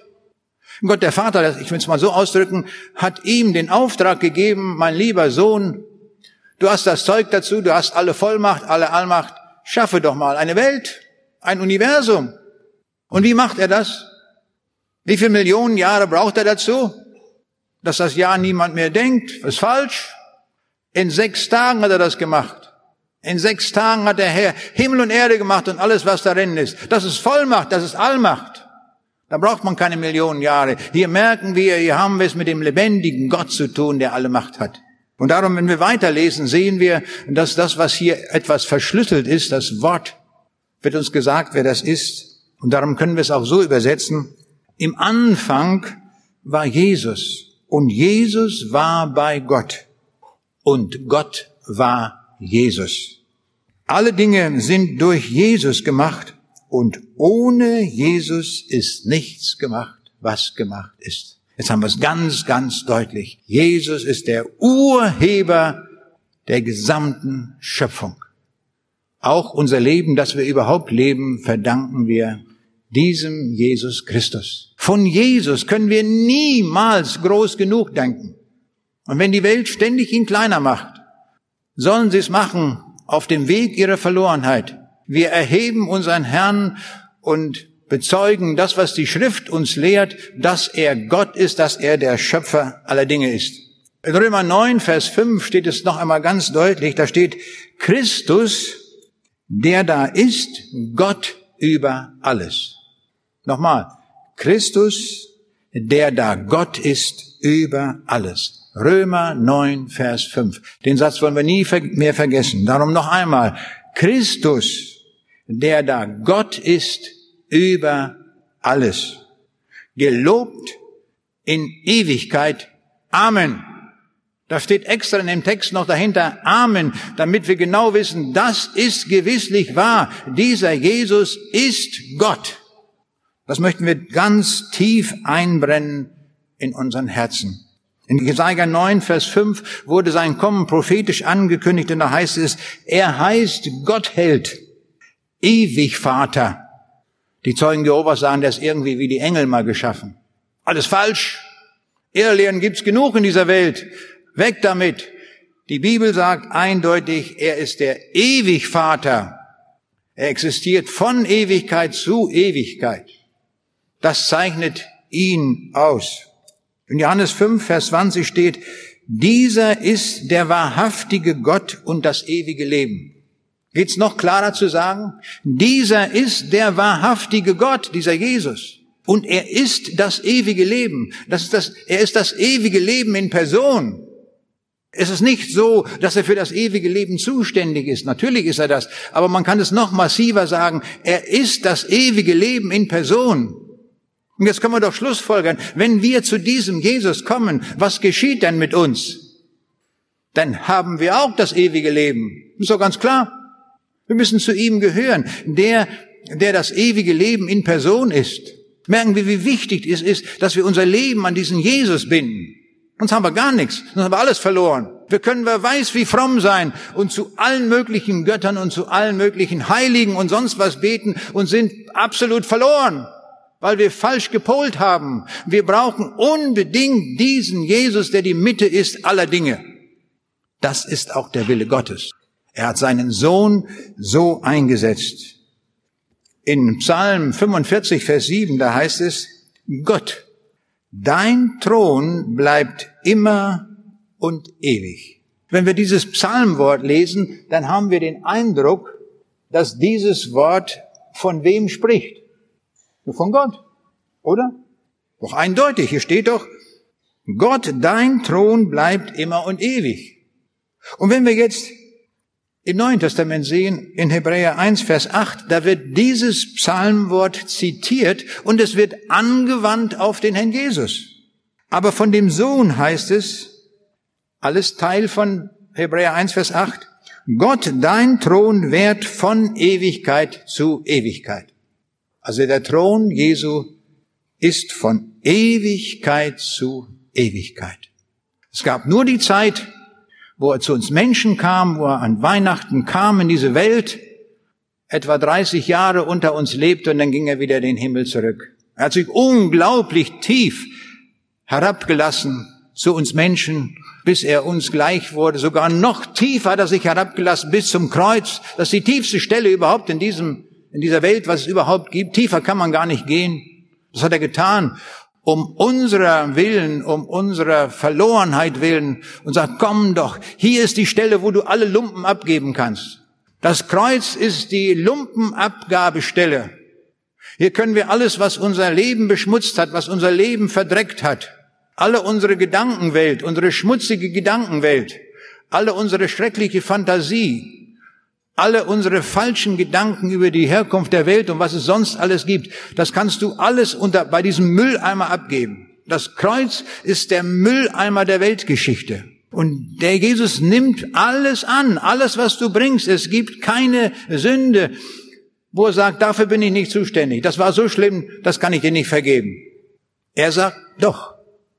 S1: Gott der Vater, ich will es mal so ausdrücken, hat ihm den Auftrag gegeben, mein lieber Sohn, du hast das Zeug dazu, du hast alle Vollmacht, alle Allmacht, schaffe doch mal eine Welt, ein Universum. Und wie macht er das? Wie viele Millionen Jahre braucht er dazu? Dass das Jahr niemand mehr denkt, ist falsch. In sechs Tagen hat er das gemacht. In sechs Tagen hat der Herr Himmel und Erde gemacht und alles, was darin ist. Das ist Vollmacht, das ist Allmacht. Da braucht man keine Millionen Jahre. Hier merken wir, hier haben wir es mit dem lebendigen Gott zu tun, der alle Macht hat. Und darum, wenn wir weiterlesen, sehen wir, dass das, was hier etwas verschlüsselt ist, das Wort, wird uns gesagt, wer das ist. Und darum können wir es auch so übersetzen. Im Anfang war Jesus und Jesus war bei Gott und Gott war Jesus. Alle Dinge sind durch Jesus gemacht und ohne Jesus ist nichts gemacht, was gemacht ist. Jetzt haben wir es ganz, ganz deutlich. Jesus ist der Urheber der gesamten Schöpfung. Auch unser Leben, das wir überhaupt leben, verdanken wir diesem Jesus Christus. Von Jesus können wir niemals groß genug denken. Und wenn die Welt ständig ihn kleiner macht, sollen sie es machen auf dem Weg ihrer Verlorenheit. Wir erheben unseren Herrn und bezeugen das, was die Schrift uns lehrt, dass er Gott ist, dass er der Schöpfer aller Dinge ist. In Römer 9, Vers 5 steht es noch einmal ganz deutlich, da steht, Christus, der da ist, Gott über alles. Nochmal, Christus, der da Gott ist über alles. Römer 9, Vers 5. Den Satz wollen wir nie mehr vergessen. Darum noch einmal, Christus, der da Gott ist über alles. Gelobt in Ewigkeit. Amen. Da steht extra in dem Text noch dahinter Amen, damit wir genau wissen, das ist gewisslich wahr. Dieser Jesus ist Gott. Das möchten wir ganz tief einbrennen in unseren Herzen. In Jesaja 9, Vers 5 wurde sein Kommen prophetisch angekündigt und da heißt es, er heißt Gottheld ewig Vater. Die Zeugen Jehovas sagen, der ist irgendwie wie die Engel mal geschaffen. Alles falsch. Irrlehren gibt's genug in dieser Welt. Weg damit. Die Bibel sagt eindeutig, er ist der ewig Vater. Er existiert von Ewigkeit zu Ewigkeit. Das zeichnet ihn aus. In Johannes 5, Vers 20 steht, dieser ist der wahrhaftige Gott und das ewige Leben. Geht's noch klarer zu sagen? Dieser ist der wahrhaftige Gott, dieser Jesus. Und er ist das ewige Leben. Das ist das, er ist das ewige Leben in Person. Es ist nicht so, dass er für das ewige Leben zuständig ist. Natürlich ist er das. Aber man kann es noch massiver sagen. Er ist das ewige Leben in Person. Und jetzt können wir doch Schlussfolgern. Wenn wir zu diesem Jesus kommen, was geschieht denn mit uns? Dann haben wir auch das ewige Leben. Ist doch ganz klar. Wir müssen zu ihm gehören. Der, der das ewige Leben in Person ist. Merken wir, wie wichtig es ist, dass wir unser Leben an diesen Jesus binden. Sonst haben wir gar nichts. Sonst haben wir alles verloren. Wir können, wer weiß, wie fromm sein und zu allen möglichen Göttern und zu allen möglichen Heiligen und sonst was beten und sind absolut verloren, weil wir falsch gepolt haben. Wir brauchen unbedingt diesen Jesus, der die Mitte ist aller Dinge. Das ist auch der Wille Gottes. Er hat seinen Sohn so eingesetzt. In Psalm 45, Vers 7, da heißt es, Gott, dein Thron bleibt immer und ewig. Wenn wir dieses Psalmwort lesen, dann haben wir den Eindruck, dass dieses Wort von wem spricht? Von Gott, oder? Doch eindeutig, hier steht doch, Gott, dein Thron bleibt immer und ewig. Und wenn wir jetzt im Neuen Testament sehen, in Hebräer 1, Vers 8, da wird dieses Psalmwort zitiert und es wird angewandt auf den Herrn Jesus. Aber von dem Sohn heißt es, alles Teil von Hebräer 1, Vers 8, Gott, dein Thron währt von Ewigkeit zu Ewigkeit. Also der Thron Jesu ist von Ewigkeit zu Ewigkeit. Es gab nur die Zeit, wo er zu uns Menschen kam, wo er an Weihnachten kam in diese Welt etwa 30 Jahre unter uns lebte und dann ging er wieder in den Himmel zurück. Er hat sich unglaublich tief herabgelassen zu uns Menschen, bis er uns gleich wurde. Sogar noch tiefer hat er sich herabgelassen bis zum Kreuz. Das ist die tiefste Stelle überhaupt in diesem, in dieser Welt, was es überhaupt gibt. Tiefer kann man gar nicht gehen. Das hat er getan um unserer Willen, um unserer Verlorenheit willen und sagt, komm doch, hier ist die Stelle, wo du alle Lumpen abgeben kannst. Das Kreuz ist die Lumpenabgabestelle. Hier können wir alles, was unser Leben beschmutzt hat, was unser Leben verdreckt hat, alle unsere Gedankenwelt, unsere schmutzige Gedankenwelt, alle unsere schreckliche Fantasie, alle unsere falschen Gedanken über die Herkunft der Welt und was es sonst alles gibt, das kannst du alles unter, bei diesem Mülleimer abgeben. Das Kreuz ist der Mülleimer der Weltgeschichte. Und der Jesus nimmt alles an, alles, was du bringst. Es gibt keine Sünde, wo er sagt, dafür bin ich nicht zuständig. Das war so schlimm, das kann ich dir nicht vergeben. Er sagt, doch,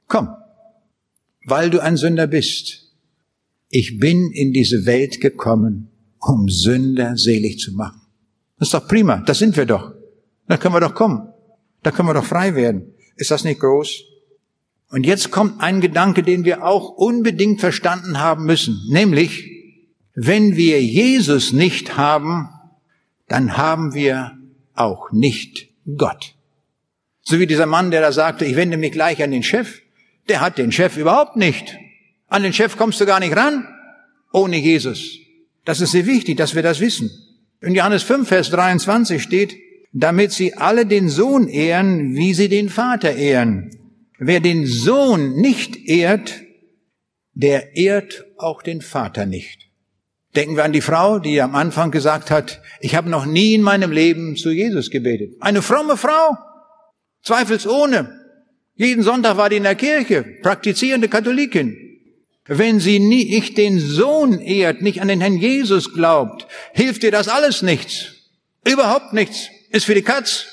S1: komm, weil du ein Sünder bist. Ich bin in diese Welt gekommen, um Sünder selig zu machen. Das ist doch prima, das sind wir doch. Da können wir doch kommen. Da können wir doch frei werden. Ist das nicht groß? Und jetzt kommt ein Gedanke, den wir auch unbedingt verstanden haben müssen, nämlich, wenn wir Jesus nicht haben, dann haben wir auch nicht Gott. So wie dieser Mann, der da sagte, ich wende mich gleich an den Chef, der hat den Chef überhaupt nicht. An den Chef kommst du gar nicht ran ohne Jesus. Das ist sehr wichtig, dass wir das wissen. In Johannes 5, Vers 23 steht, damit sie alle den Sohn ehren, wie sie den Vater ehren. Wer den Sohn nicht ehrt, der ehrt auch den Vater nicht. Denken wir an die Frau, die am Anfang gesagt hat, ich habe noch nie in meinem Leben zu Jesus gebetet. Eine fromme Frau, zweifelsohne. Jeden Sonntag war die in der Kirche, praktizierende Katholikin. Wenn sie nicht den Sohn ehrt, nicht an den Herrn Jesus glaubt, hilft dir das alles nichts. Überhaupt nichts. Ist für die Katz.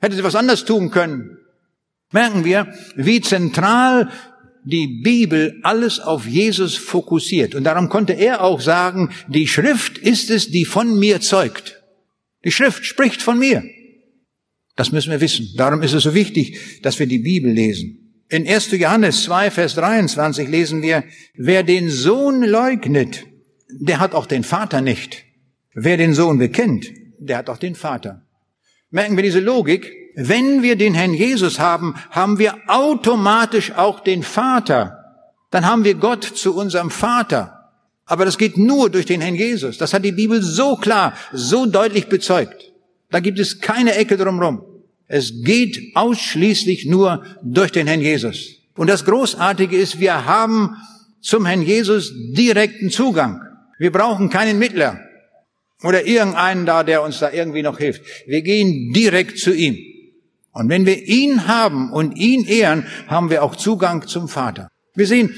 S1: Hätte sie was anderes tun können. Merken wir, wie zentral die Bibel alles auf Jesus fokussiert. Und darum konnte er auch sagen, die Schrift ist es, die von mir zeugt. Die Schrift spricht von mir. Das müssen wir wissen. Darum ist es so wichtig, dass wir die Bibel lesen. In 1. Johannes 2, Vers 23 lesen wir, wer den Sohn leugnet, der hat auch den Vater nicht. Wer den Sohn bekennt, der hat auch den Vater. Merken wir diese Logik? Wenn wir den Herrn Jesus haben, haben wir automatisch auch den Vater. Dann haben wir Gott zu unserem Vater. Aber das geht nur durch den Herrn Jesus. Das hat die Bibel so klar, so deutlich bezeugt. Da gibt es keine Ecke drumherum. Es geht ausschließlich nur durch den Herrn Jesus. Und das Großartige ist, wir haben zum Herrn Jesus direkten Zugang. Wir brauchen keinen Mittler oder irgendeinen da, der uns da irgendwie noch hilft. Wir gehen direkt zu ihm. Und wenn wir ihn haben und ihn ehren, haben wir auch Zugang zum Vater. Wir sehen,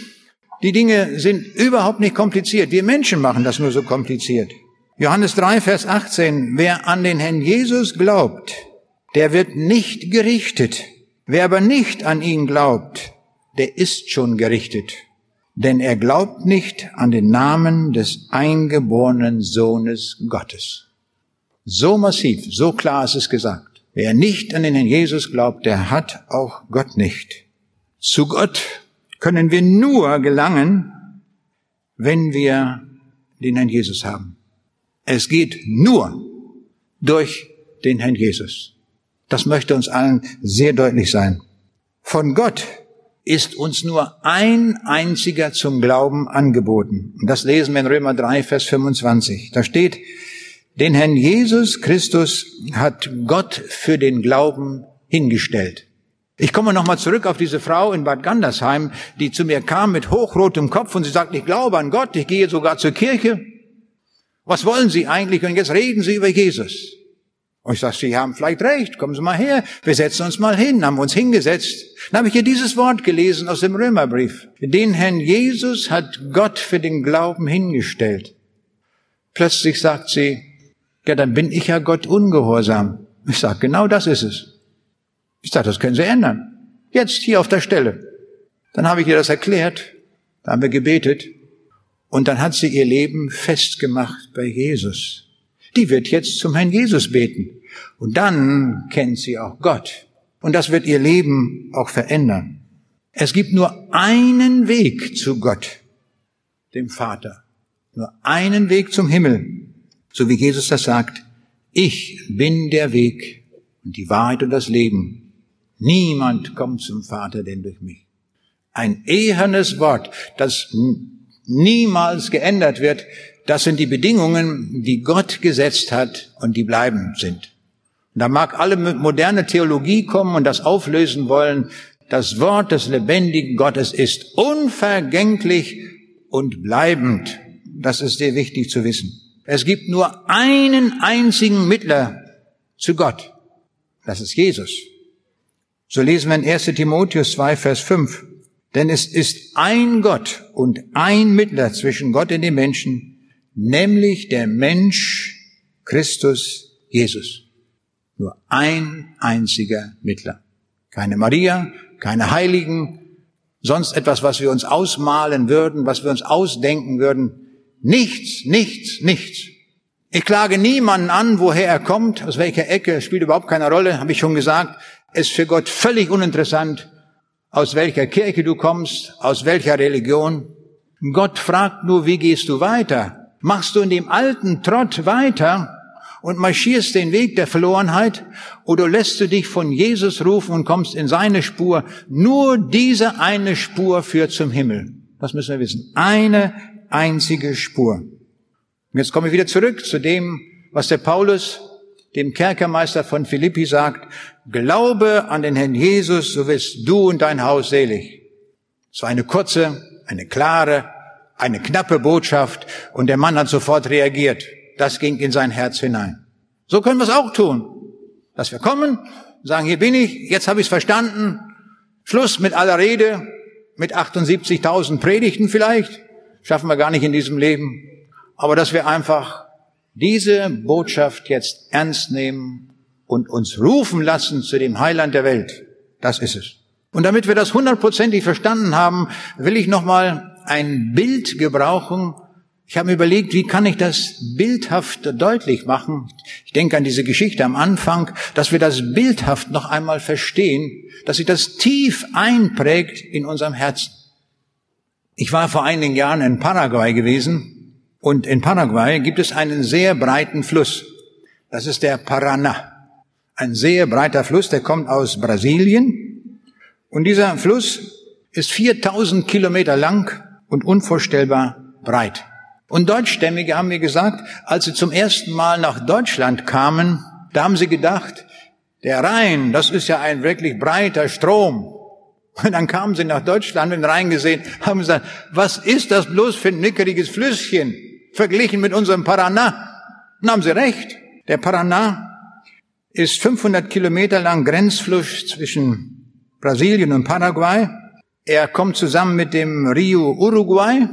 S1: die Dinge sind überhaupt nicht kompliziert. Wir Menschen machen das nur so kompliziert. Johannes 3, Vers 18. Wer an den Herrn Jesus glaubt, der wird nicht gerichtet. Wer aber nicht an ihn glaubt, der ist schon gerichtet. Denn er glaubt nicht an den Namen des eingeborenen Sohnes Gottes. So massiv, so klar ist es gesagt. Wer nicht an den Herrn Jesus glaubt, der hat auch Gott nicht. Zu Gott können wir nur gelangen, wenn wir den Herrn Jesus haben. Es geht nur durch den Herrn Jesus. Das möchte uns allen sehr deutlich sein. Von Gott ist uns nur ein einziger zum Glauben angeboten. Und das lesen wir in Römer 3, Vers 25. Da steht, den Herrn Jesus Christus hat Gott für den Glauben hingestellt. Ich komme nochmal zurück auf diese Frau in Bad Gandersheim, die zu mir kam mit hochrotem Kopf und sie sagt, ich glaube an Gott, ich gehe sogar zur Kirche. Was wollen Sie eigentlich? Und jetzt reden Sie über Jesus. Und ich sage, Sie haben vielleicht recht, kommen Sie mal her, wir setzen uns mal hin, haben uns hingesetzt. Dann habe ich hier dieses Wort gelesen aus dem Römerbrief. Den Herrn Jesus hat Gott für den Glauben hingestellt. Plötzlich sagt sie, ja, dann bin ich ja Gott ungehorsam. Ich sage, genau das ist es. Ich sage, das können Sie ändern. Jetzt hier auf der Stelle. Dann habe ich ihr das erklärt, da haben wir gebetet und dann hat sie ihr Leben festgemacht bei Jesus. die wird jetzt zum Herrn Jesus beten. Und dann kennt sie auch Gott. Und das wird ihr Leben auch verändern. Es gibt nur einen Weg zu Gott, dem Vater. Nur einen Weg zum Himmel. So wie Jesus das sagt. Ich bin der Weg und die Wahrheit und das Leben. Niemand kommt zum Vater denn durch mich. Ein ehernes Wort, das niemals geändert wird. Das sind die Bedingungen, die Gott gesetzt hat und die bleiben sind. Und da mag alle moderne Theologie kommen und das auflösen wollen. Das Wort des lebendigen Gottes ist unvergänglich und bleibend. Das ist sehr wichtig zu wissen. Es gibt nur einen einzigen Mittler zu Gott. Das ist Jesus. So lesen wir in 1 Timotheus 2, Vers 5. Denn es ist ein Gott und ein Mittler zwischen Gott und den Menschen, nämlich der Mensch Christus Jesus. Nur ein einziger Mittler. Keine Maria, keine Heiligen, sonst etwas, was wir uns ausmalen würden, was wir uns ausdenken würden. Nichts, nichts, nichts. Ich klage niemanden an, woher er kommt, aus welcher Ecke, spielt überhaupt keine Rolle, habe ich schon gesagt. Es ist für Gott völlig uninteressant, aus welcher Kirche du kommst, aus welcher Religion. Gott fragt nur, wie gehst du weiter? Machst du in dem alten Trott weiter und marschierst den Weg der Verlorenheit oder lässt du dich von Jesus rufen und kommst in seine Spur? Nur diese eine Spur führt zum Himmel. Das müssen wir wissen. Eine einzige Spur. Und jetzt komme ich wieder zurück zu dem, was der Paulus dem Kerkermeister von Philippi sagt, Glaube an den Herrn Jesus, so wirst du und dein Haus selig. Es war eine kurze, eine klare, eine knappe Botschaft und der Mann hat sofort reagiert. Das ging in sein Herz hinein. So können wir es auch tun, dass wir kommen, sagen, hier bin ich, jetzt habe ich es verstanden, Schluss mit aller Rede, mit 78.000 Predigten vielleicht, schaffen wir gar nicht in diesem Leben, aber dass wir einfach diese Botschaft jetzt ernst nehmen und uns rufen lassen zu dem Heiland der Welt. Das ist es. Und damit wir das hundertprozentig verstanden haben, will ich nochmal ein Bild gebrauchen. Ich habe mir überlegt, wie kann ich das bildhaft deutlich machen? Ich denke an diese Geschichte am Anfang, dass wir das bildhaft noch einmal verstehen, dass sich das tief einprägt in unserem Herzen. Ich war vor einigen Jahren in Paraguay gewesen und in Paraguay gibt es einen sehr breiten Fluss. Das ist der Paraná. Ein sehr breiter Fluss, der kommt aus Brasilien. Und dieser Fluss ist 4000 Kilometer lang und unvorstellbar breit. Und Deutschstämmige haben mir gesagt, als sie zum ersten Mal nach Deutschland kamen, da haben sie gedacht, der Rhein, das ist ja ein wirklich breiter Strom. Und dann kamen sie nach Deutschland und Rhein gesehen, haben gesagt, was ist das bloß für ein nickeriges Flüsschen? verglichen mit unserem Paraná. Dann haben Sie recht. Der Paraná ist 500 Kilometer lang Grenzfluss zwischen Brasilien und Paraguay. Er kommt zusammen mit dem Rio Uruguay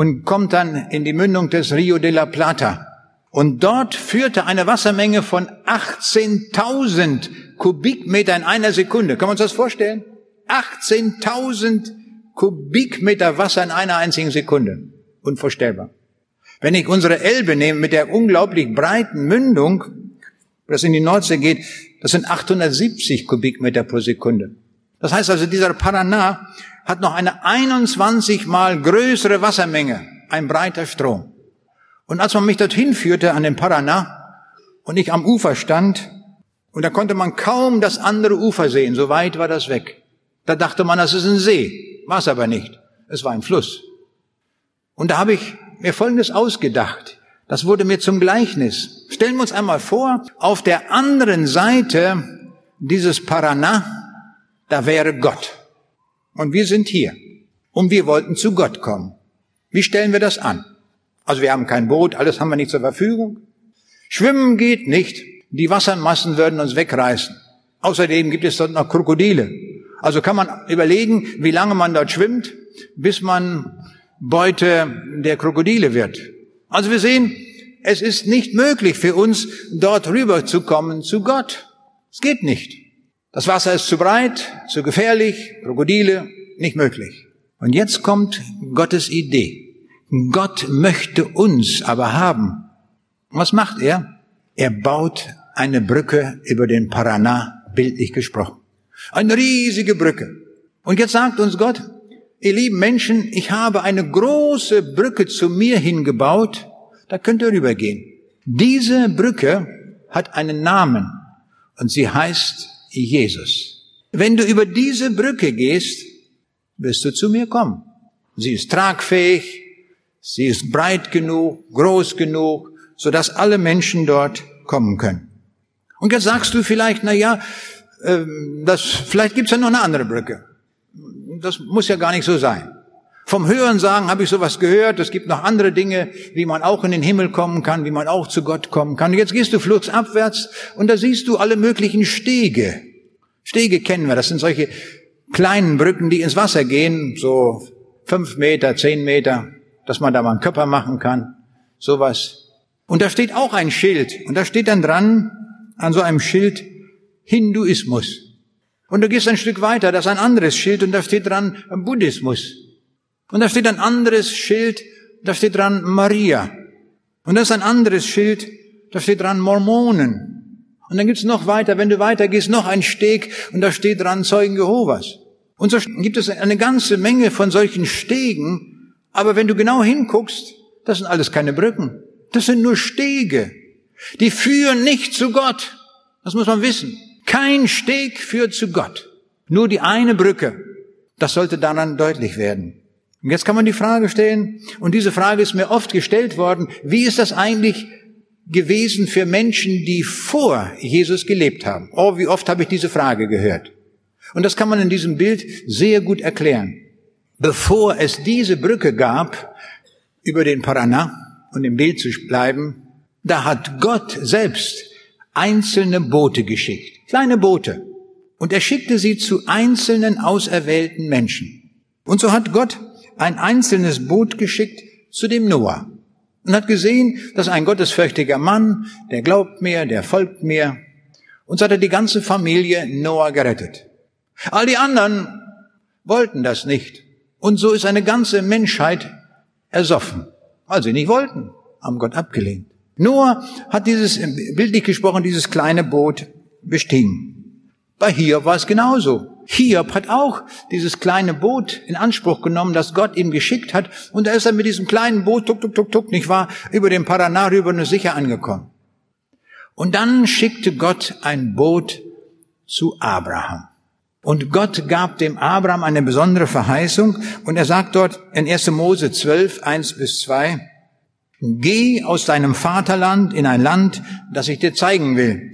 S1: und kommt dann in die Mündung des Rio de la Plata. Und dort führte eine Wassermenge von 18.000 Kubikmeter in einer Sekunde. Kann man uns das vorstellen? 18.000 Kubikmeter Wasser in einer einzigen Sekunde. Unvorstellbar. Wenn ich unsere Elbe nehme mit der unglaublich breiten Mündung, das in die Nordsee geht, das sind 870 Kubikmeter pro Sekunde. Das heißt also, dieser Paraná hat noch eine 21 mal größere Wassermenge, ein breiter Strom. Und als man mich dorthin führte an den Paraná und ich am Ufer stand, und da konnte man kaum das andere Ufer sehen, so weit war das weg. Da dachte man, das ist ein See, war es aber nicht. Es war ein Fluss. Und da habe ich mir Folgendes ausgedacht. Das wurde mir zum Gleichnis. Stellen wir uns einmal vor, auf der anderen Seite dieses Paraná, da wäre Gott. Und wir sind hier. Und wir wollten zu Gott kommen. Wie stellen wir das an? Also wir haben kein Boot, alles haben wir nicht zur Verfügung. Schwimmen geht nicht. Die Wassermassen würden uns wegreißen. Außerdem gibt es dort noch Krokodile. Also kann man überlegen, wie lange man dort schwimmt, bis man Beute der Krokodile wird. Also wir sehen, es ist nicht möglich für uns, dort rüber zu kommen zu Gott. Es geht nicht. Das Wasser ist zu breit, zu gefährlich, Krokodile, nicht möglich. Und jetzt kommt Gottes Idee. Gott möchte uns aber haben. Was macht er? Er baut eine Brücke über den Paraná, bildlich gesprochen. Eine riesige Brücke. Und jetzt sagt uns Gott, ihr lieben Menschen, ich habe eine große Brücke zu mir hingebaut, da könnt ihr rübergehen. Diese Brücke hat einen Namen und sie heißt Jesus. Wenn du über diese Brücke gehst, wirst du zu mir kommen. Sie ist tragfähig, sie ist breit genug, groß genug, sodass alle Menschen dort kommen können. Und jetzt sagst du vielleicht, na ja, ähm, das, vielleicht gibt's ja noch eine andere Brücke. Das muss ja gar nicht so sein. Vom Hören sagen habe ich sowas gehört. Es gibt noch andere Dinge, wie man auch in den Himmel kommen kann, wie man auch zu Gott kommen kann. Und jetzt gehst du flussabwärts und da siehst du alle möglichen Stege. Stege kennen wir. Das sind solche kleinen Brücken, die ins Wasser gehen, so fünf Meter, zehn Meter, dass man da mal einen Körper machen kann. Sowas. Und da steht auch ein Schild. Und da steht dann dran, an so einem Schild, Hinduismus. Und du gehst ein Stück weiter, das ist ein anderes Schild und da steht dran Buddhismus. Und da steht ein anderes Schild, da steht dran Maria. Und das ist ein anderes Schild, da steht dran Mormonen. Und dann gibt's noch weiter, wenn du weitergehst, noch ein Steg und da steht dran Zeugen Jehovas. Und so gibt es eine ganze Menge von solchen Stegen, aber wenn du genau hinguckst, das sind alles keine Brücken. Das sind nur Stege. Die führen nicht zu Gott. Das muss man wissen. Kein Steg führt zu Gott. Nur die eine Brücke. Das sollte daran deutlich werden. Und jetzt kann man die Frage stellen, und diese Frage ist mir oft gestellt worden, wie ist das eigentlich gewesen für Menschen, die vor Jesus gelebt haben? Oh, wie oft habe ich diese Frage gehört. Und das kann man in diesem Bild sehr gut erklären. Bevor es diese Brücke gab, über den Paraná, und im Bild zu bleiben, da hat Gott selbst einzelne Boote geschickt, kleine Boote. Und er schickte sie zu einzelnen auserwählten Menschen. Und so hat Gott ein einzelnes Boot geschickt zu dem Noah und hat gesehen, dass ein gottesfürchtiger Mann, der glaubt mir, der folgt mir. Und so hat er die ganze Familie Noah gerettet. All die anderen wollten das nicht. Und so ist eine ganze Menschheit ersoffen, weil sie nicht wollten, haben Gott abgelehnt. Noah hat dieses, bildlich gesprochen, dieses kleine Boot bestiegen. Bei Hiob war es genauso. Hiob hat auch dieses kleine Boot in Anspruch genommen, das Gott ihm geschickt hat. Und da ist er mit diesem kleinen Boot, tuk, tuk, tuk, tuk, nicht wahr, über den Paraná rüber nur sicher angekommen. Und dann schickte Gott ein Boot zu Abraham. Und Gott gab dem Abraham eine besondere Verheißung. Und er sagt dort in 1. Mose 12, 1 bis 2, Geh aus deinem Vaterland in ein Land, das ich dir zeigen will.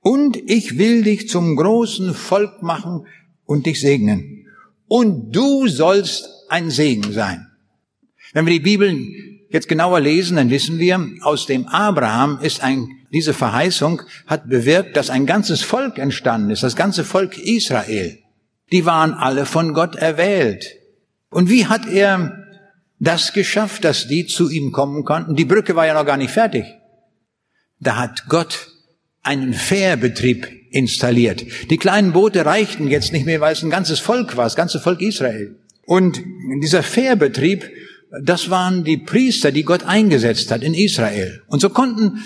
S1: Und ich will dich zum großen Volk machen und dich segnen. Und du sollst ein Segen sein. Wenn wir die Bibel jetzt genauer lesen, dann wissen wir, aus dem Abraham ist ein, diese Verheißung hat bewirkt, dass ein ganzes Volk entstanden ist, das ganze Volk Israel. Die waren alle von Gott erwählt. Und wie hat er das geschafft, dass die zu ihm kommen konnten. Die Brücke war ja noch gar nicht fertig. Da hat Gott einen Fährbetrieb installiert. Die kleinen Boote reichten jetzt nicht mehr, weil es ein ganzes Volk war, das ganze Volk Israel. Und dieser Fährbetrieb, das waren die Priester, die Gott eingesetzt hat in Israel. Und so konnten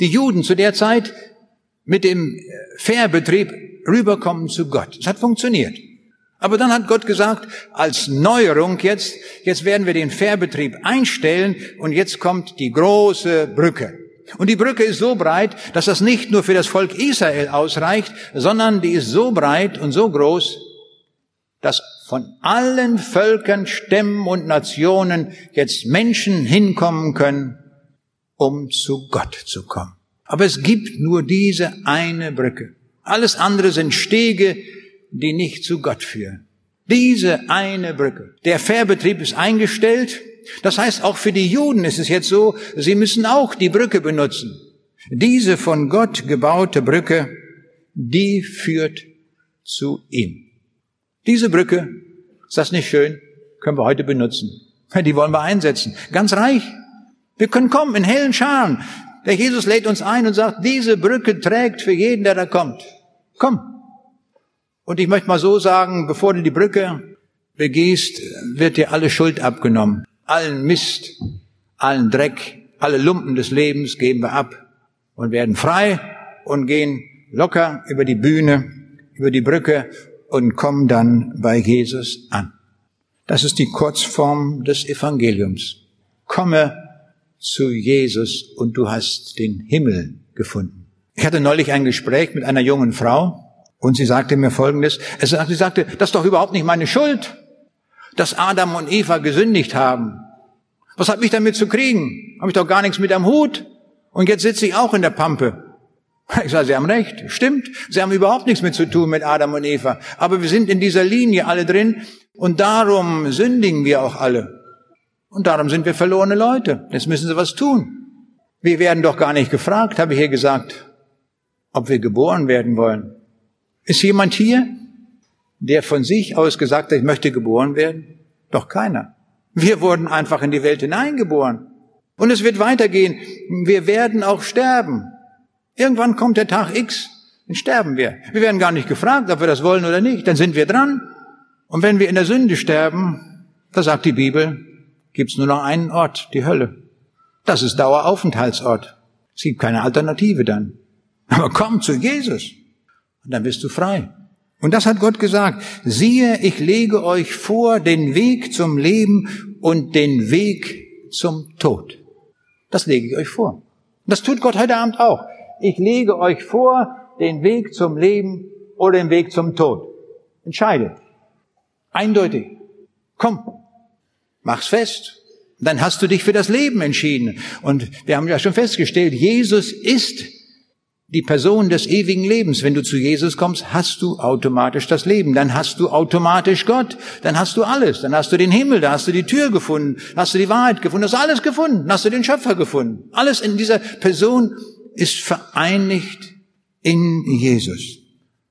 S1: die Juden zu der Zeit mit dem Fährbetrieb rüberkommen zu Gott. Es hat funktioniert. Aber dann hat Gott gesagt, als Neuerung jetzt, jetzt werden wir den Fährbetrieb einstellen und jetzt kommt die große Brücke. Und die Brücke ist so breit, dass das nicht nur für das Volk Israel ausreicht, sondern die ist so breit und so groß, dass von allen Völkern, Stämmen und Nationen jetzt Menschen hinkommen können, um zu Gott zu kommen. Aber es gibt nur diese eine Brücke. Alles andere sind Stege, die nicht zu Gott führen. Diese eine Brücke. Der Fährbetrieb ist eingestellt. Das heißt, auch für die Juden ist es jetzt so, sie müssen auch die Brücke benutzen. Diese von Gott gebaute Brücke, die führt zu ihm. Diese Brücke, ist das nicht schön? Können wir heute benutzen. Die wollen wir einsetzen. Ganz reich. Wir können kommen in hellen Scharen. Der Jesus lädt uns ein und sagt, diese Brücke trägt für jeden, der da kommt. Komm, und ich möchte mal so sagen, bevor du die Brücke begehst, wird dir alle Schuld abgenommen. Allen Mist, allen Dreck, Alle Lumpen des Lebens geben wir ab und werden frei und gehen locker über die Bühne, über die Brücke und kommen dann bei Jesus an. Das ist die Kurzform des Evangeliums. Komme zu Jesus und du hast den Himmel gefunden. Ich hatte neulich ein Gespräch mit einer jungen Frau und sie sagte mir Folgendes. Sie sagte, das ist doch überhaupt nicht meine Schuld, dass Adam und Eva gesündigt haben. Was hat mich damit zu kriegen? Habe ich doch gar nichts mit am Hut. Und jetzt sitze ich auch in der Pampe. Ich sage, Sie haben recht, stimmt. Sie haben überhaupt nichts mit zu tun mit Adam und Eva. Aber wir sind in dieser Linie alle drin und darum sündigen wir auch alle. Und darum sind wir verlorene Leute. Jetzt müssen Sie was tun. Wir werden doch gar nicht gefragt, habe ich hier gesagt, ob wir geboren werden wollen. Ist jemand hier, der von sich aus gesagt hat, ich möchte geboren werden? Doch keiner. Wir wurden einfach in die Welt hineingeboren. Und es wird weitergehen. Wir werden auch sterben. Irgendwann kommt der Tag X, dann sterben wir. Wir werden gar nicht gefragt, ob wir das wollen oder nicht. Dann sind wir dran. Und wenn wir in der Sünde sterben, da sagt die Bibel, gibt's nur noch einen Ort, die Hölle. Das ist Daueraufenthaltsort. Es gibt keine Alternative dann. Aber komm zu Jesus und dann bist du frei. Und das hat Gott gesagt. Siehe, ich lege euch vor den Weg zum Leben und den Weg zum Tod. Das lege ich euch vor. Das tut Gott heute Abend auch. Ich lege euch vor den Weg zum Leben oder den Weg zum Tod. Entscheide. Eindeutig. Komm. Mach's fest. Dann hast du dich für das Leben entschieden. Und wir haben ja schon festgestellt, Jesus ist die Person des ewigen Lebens. Wenn du zu Jesus kommst, hast du automatisch das Leben. Dann hast du automatisch Gott. Dann hast du alles. Dann hast du den Himmel. Da hast du die Tür gefunden. Hast du die Wahrheit gefunden. Hast alles gefunden. Dann hast du den Schöpfer gefunden. Alles in dieser Person ist vereinigt in Jesus.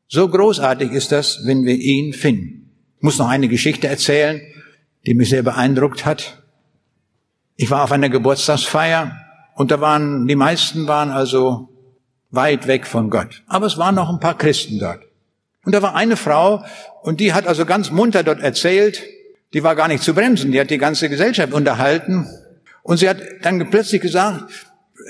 S1: So großartig ist das, wenn wir ihn finden. Ich muss noch eine Geschichte erzählen, die mich sehr beeindruckt hat. Ich war auf einer Geburtstagsfeier und da waren, die meisten waren also weit weg von Gott. Aber es waren noch ein paar Christen dort. Und da war eine Frau und die hat also ganz munter dort erzählt, die war gar nicht zu bremsen, die hat die ganze Gesellschaft unterhalten. Und sie hat dann plötzlich gesagt,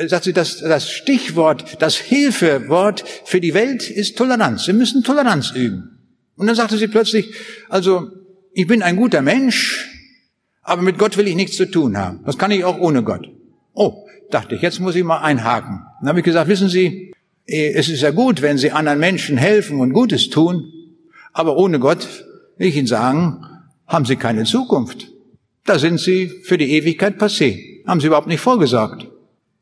S1: sagt sie, das, das Stichwort, das Hilfewort für die Welt ist Toleranz. Wir müssen Toleranz üben. Und dann sagte sie plötzlich, also, ich bin ein guter Mensch, aber mit Gott will ich nichts zu tun haben. Das kann ich auch ohne Gott. Oh, dachte ich, jetzt muss ich mal einhaken. Dann habe ich gesagt, wissen Sie, eh, es ist ja gut, wenn Sie anderen Menschen helfen und Gutes tun, aber ohne Gott, will ich Ihnen sagen, haben Sie keine Zukunft. Da sind Sie für die Ewigkeit passé. Haben Sie überhaupt nicht vorgesagt.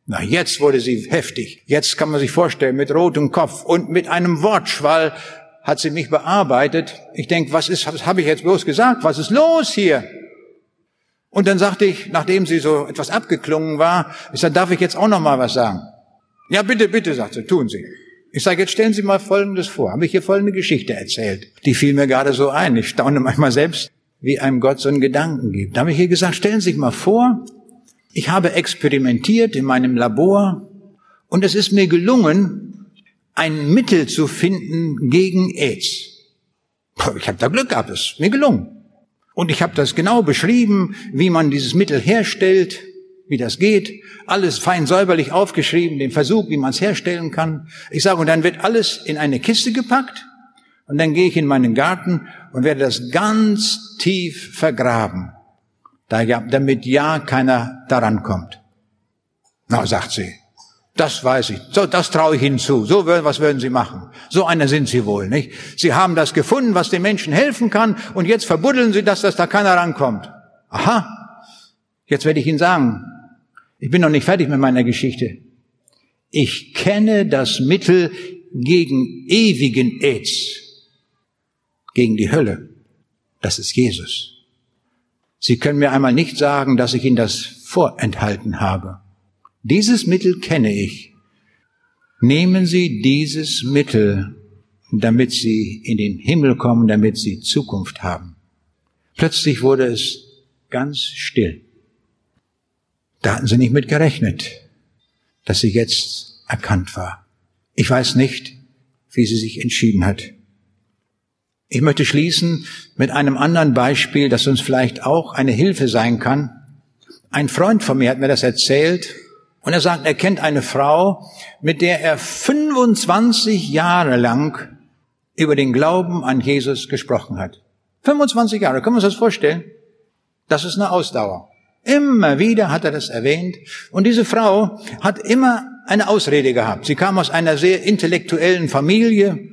S1: Na, jetzt wurde sie heftig. Jetzt kann man sich vorstellen, mit rotem Kopf und mit einem Wortschwall hat sie mich bearbeitet. Ich denke, was ist, was habe ich jetzt bloß gesagt? Was ist los hier? Und dann sagte ich, nachdem sie so etwas abgeklungen war, ich sage, darf ich jetzt auch noch mal was sagen? Ja, bitte, bitte, sagt sie, tun Sie. Ich sage, jetzt stellen Sie mal Folgendes vor. Habe ich hier folgende Geschichte erzählt. Die fiel mir gerade so ein. Ich staune manchmal selbst, wie einem Gott so einen Gedanken gibt. Da habe ich hier gesagt, stellen Sie sich mal vor, ich habe experimentiert in meinem Labor und es ist mir gelungen, ein Mittel zu finden gegen AIDS. Ich habe da Glück gehabt, es ist mir gelungen. Und ich habe das genau beschrieben, wie man dieses Mittel herstellt, wie das geht. Alles fein säuberlich aufgeschrieben, den Versuch, wie man es herstellen kann. Ich sage, und dann wird alles in eine Kiste gepackt und dann gehe ich in meinen Garten und werde das ganz tief vergraben, damit ja keiner daran kommt. Na, sagt sie, das weiß ich. So, das traue ich Ihnen zu. So, was würden Sie machen? So einer sind Sie wohl, nicht? Sie haben das gefunden, was den Menschen helfen kann, und jetzt verbuddeln Sie das, dass da keiner rankommt. Aha. Jetzt werde ich Ihnen sagen, ich bin noch nicht fertig mit meiner Geschichte. Ich kenne das Mittel gegen ewigen AIDS, gegen die Hölle. Das ist Jesus. Sie können mir einmal nicht sagen, dass ich Ihnen das vorenthalten habe. Dieses Mittel kenne ich. Nehmen Sie dieses Mittel, damit Sie in den Himmel kommen, damit Sie Zukunft haben. Plötzlich wurde es ganz still. Da hatten Sie nicht mit gerechnet, dass sie jetzt erkannt war. Ich weiß nicht, wie sie sich entschieden hat. Ich möchte schließen mit einem anderen Beispiel, das uns vielleicht auch eine Hilfe sein kann. Ein Freund von mir hat mir das erzählt Und er sagt, er kennt eine Frau, mit der er 25 Jahre lang über den Glauben an Jesus gesprochen hat. 25 Jahre, können wir uns das vorstellen? Das ist eine Ausdauer. Immer wieder hat er das erwähnt. Und diese Frau hat immer eine Ausrede gehabt. Sie kam aus einer sehr intellektuellen Familie.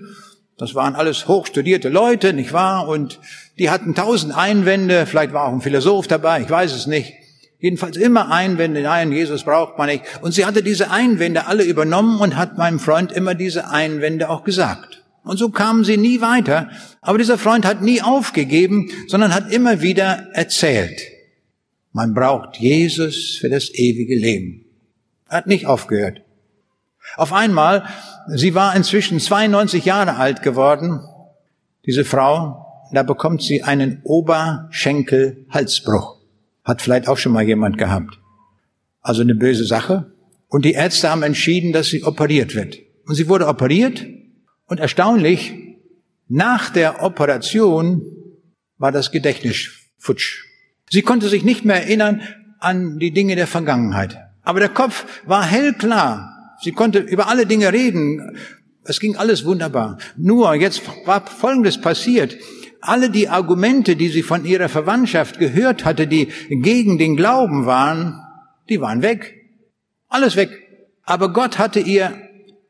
S1: Das waren alles hochstudierte Leute, nicht wahr? Und die hatten tausend Einwände. Vielleicht war auch ein Philosoph dabei. Ich weiß es nicht. Jedenfalls immer Einwände. Nein, Jesus braucht man nicht. Und sie hatte diese Einwände alle übernommen und hat meinem Freund immer diese Einwände auch gesagt. Und so kamen sie nie weiter. Aber dieser Freund hat nie aufgegeben, sondern hat immer wieder erzählt. Man braucht Jesus für das ewige Leben. Er hat nicht aufgehört. Auf einmal, sie war inzwischen 92 Jahre alt geworden, diese Frau, da bekommt sie einen Oberschenkel-Halsbruch. Hat vielleicht auch schon mal jemand gehabt. Also eine böse Sache. Und die Ärzte haben entschieden, dass sie operiert wird. Und sie wurde operiert und erstaunlich, nach der Operation war das Gedächtnis futsch. Sie konnte sich nicht mehr erinnern an die Dinge der Vergangenheit. Aber der Kopf war hellklar. Sie konnte über alle Dinge reden. Es ging alles wunderbar. Nur jetzt war Folgendes passiert. Alle die Argumente, die sie von ihrer Verwandtschaft gehört hatte, die gegen den Glauben waren, die waren weg. Alles weg. Aber Gott hatte ihr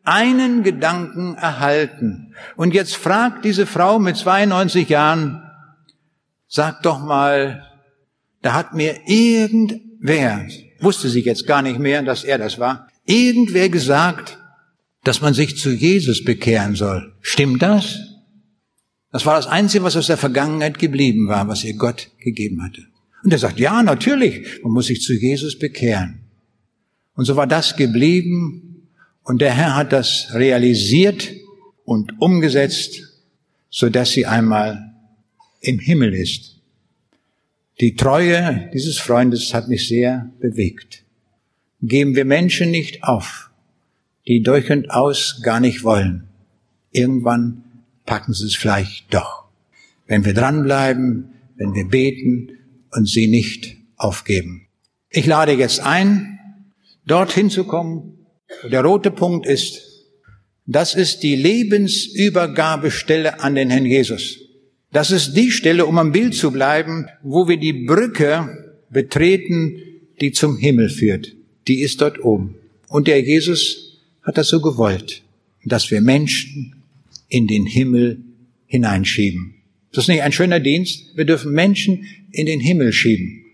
S1: einen Gedanken erhalten. Und jetzt fragt diese Frau mit 92 Jahren, sag doch mal, da hat mir irgendwer, wusste sie jetzt gar nicht mehr, dass er das war, irgendwer gesagt, dass man sich zu Jesus bekehren soll. Stimmt das? Das war das Einzige, was aus der Vergangenheit geblieben war, was ihr Gott gegeben hatte. Und er sagt, ja, natürlich, man muss sich zu Jesus bekehren. Und so war das geblieben und der Herr hat das realisiert und umgesetzt, so dass sie einmal im Himmel ist. Die Treue dieses Freundes hat mich sehr bewegt. Geben wir Menschen nicht auf, die durch und aus gar nicht wollen. Irgendwann packen sie es vielleicht doch. Wenn wir dranbleiben, wenn wir beten und sie nicht aufgeben. Ich lade jetzt ein, dorthin zu kommen. Der rote Punkt ist, das ist die Lebensübergabestelle an den Herrn Jesus. Das ist die Stelle, um am Bild zu bleiben, wo wir die Brücke betreten, die zum Himmel führt. Die ist dort oben. Und der Jesus hat das so gewollt, dass wir Menschen in den Himmel hineinschieben. Das ist nicht ein schöner Dienst. Wir dürfen Menschen in den Himmel schieben.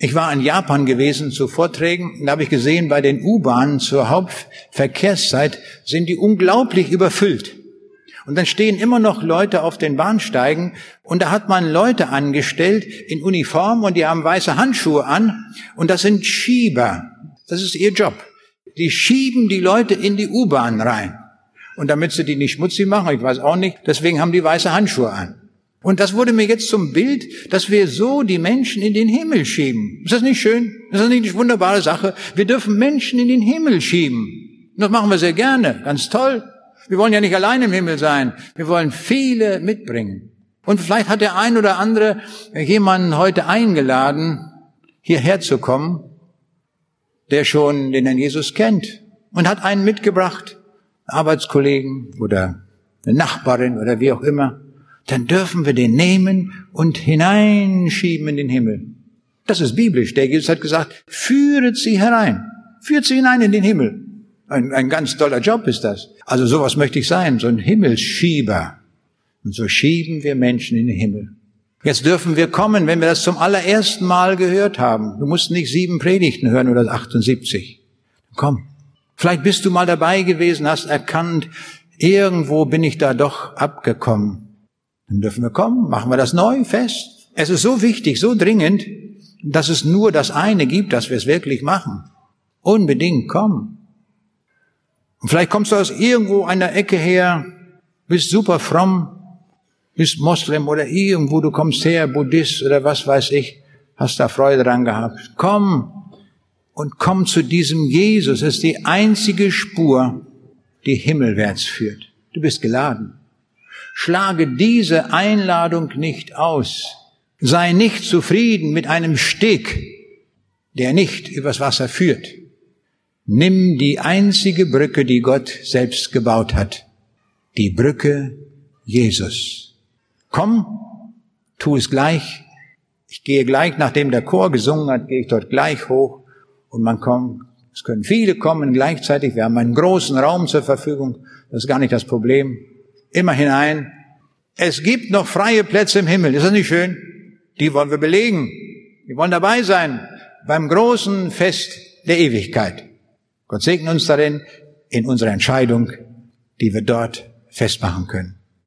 S1: Ich war in Japan gewesen zu Vorträgen, da habe ich gesehen, bei den U-Bahnen zur Hauptverkehrszeit sind die unglaublich überfüllt. Und dann stehen immer noch Leute auf den Bahnsteigen und da hat man Leute angestellt in Uniform und die haben weiße Handschuhe an und das sind Schieber. Das ist ihr Job. Die schieben die Leute in die U-Bahn rein. Und damit sie die nicht schmutzig machen, ich weiß auch nicht, deswegen haben die weiße Handschuhe an. Und das wurde mir jetzt zum Bild, dass wir so die Menschen in den Himmel schieben. Ist das nicht schön? Ist das nicht eine wunderbare Sache? Wir dürfen Menschen in den Himmel schieben. Das machen wir sehr gerne. Ganz toll. Wir wollen ja nicht allein im Himmel sein. Wir wollen viele mitbringen. Und vielleicht hat der ein oder andere jemanden heute eingeladen, hierher zu kommen, der schon den Herrn Jesus kennt und hat einen mitgebracht, Arbeitskollegen oder eine Nachbarin oder wie auch immer. Dann dürfen wir den nehmen und hineinschieben in den Himmel. Das ist biblisch. Der Jesus hat gesagt, führet sie herein. Führt sie hinein in den Himmel. Ein, ein ganz toller Job ist das. Also sowas möchte ich sein, so ein Himmelsschieber. Und so schieben wir Menschen in den Himmel. Jetzt dürfen wir kommen, wenn wir das zum allerersten Mal gehört haben. Du musst nicht sieben Predigten hören oder 78. Komm. Vielleicht bist du mal dabei gewesen, hast erkannt, irgendwo bin ich da doch abgekommen. Dann dürfen wir kommen, machen wir das neu fest. Es ist so wichtig, so dringend, dass es nur das eine gibt, dass wir es wirklich machen. Unbedingt kommen. Und vielleicht kommst du aus irgendwo einer Ecke her, bist super fromm, bist Moslem oder irgendwo, du kommst her, Buddhist oder was weiß ich, hast da Freude dran gehabt. Komm und komm zu diesem Jesus. Das ist die einzige Spur, die himmelwärts führt. Du bist geladen. Schlage diese Einladung nicht aus. Sei nicht zufrieden mit einem Steg, der nicht übers Wasser führt. Nimm die einzige Brücke, die Gott selbst gebaut hat. Die Brücke Jesus. Komm, tu es gleich. Ich gehe gleich, nachdem der Chor gesungen hat, gehe ich dort gleich hoch und man kommt. Es können viele kommen gleichzeitig. Wir haben einen großen Raum zur Verfügung. Das ist gar nicht das Problem. Immer hinein. Es gibt noch freie Plätze im Himmel. Ist das nicht schön? Die wollen wir belegen. Wir wollen dabei sein beim großen Fest der Ewigkeit. Gott segne uns darin in unserer Entscheidung, die wir dort festmachen können.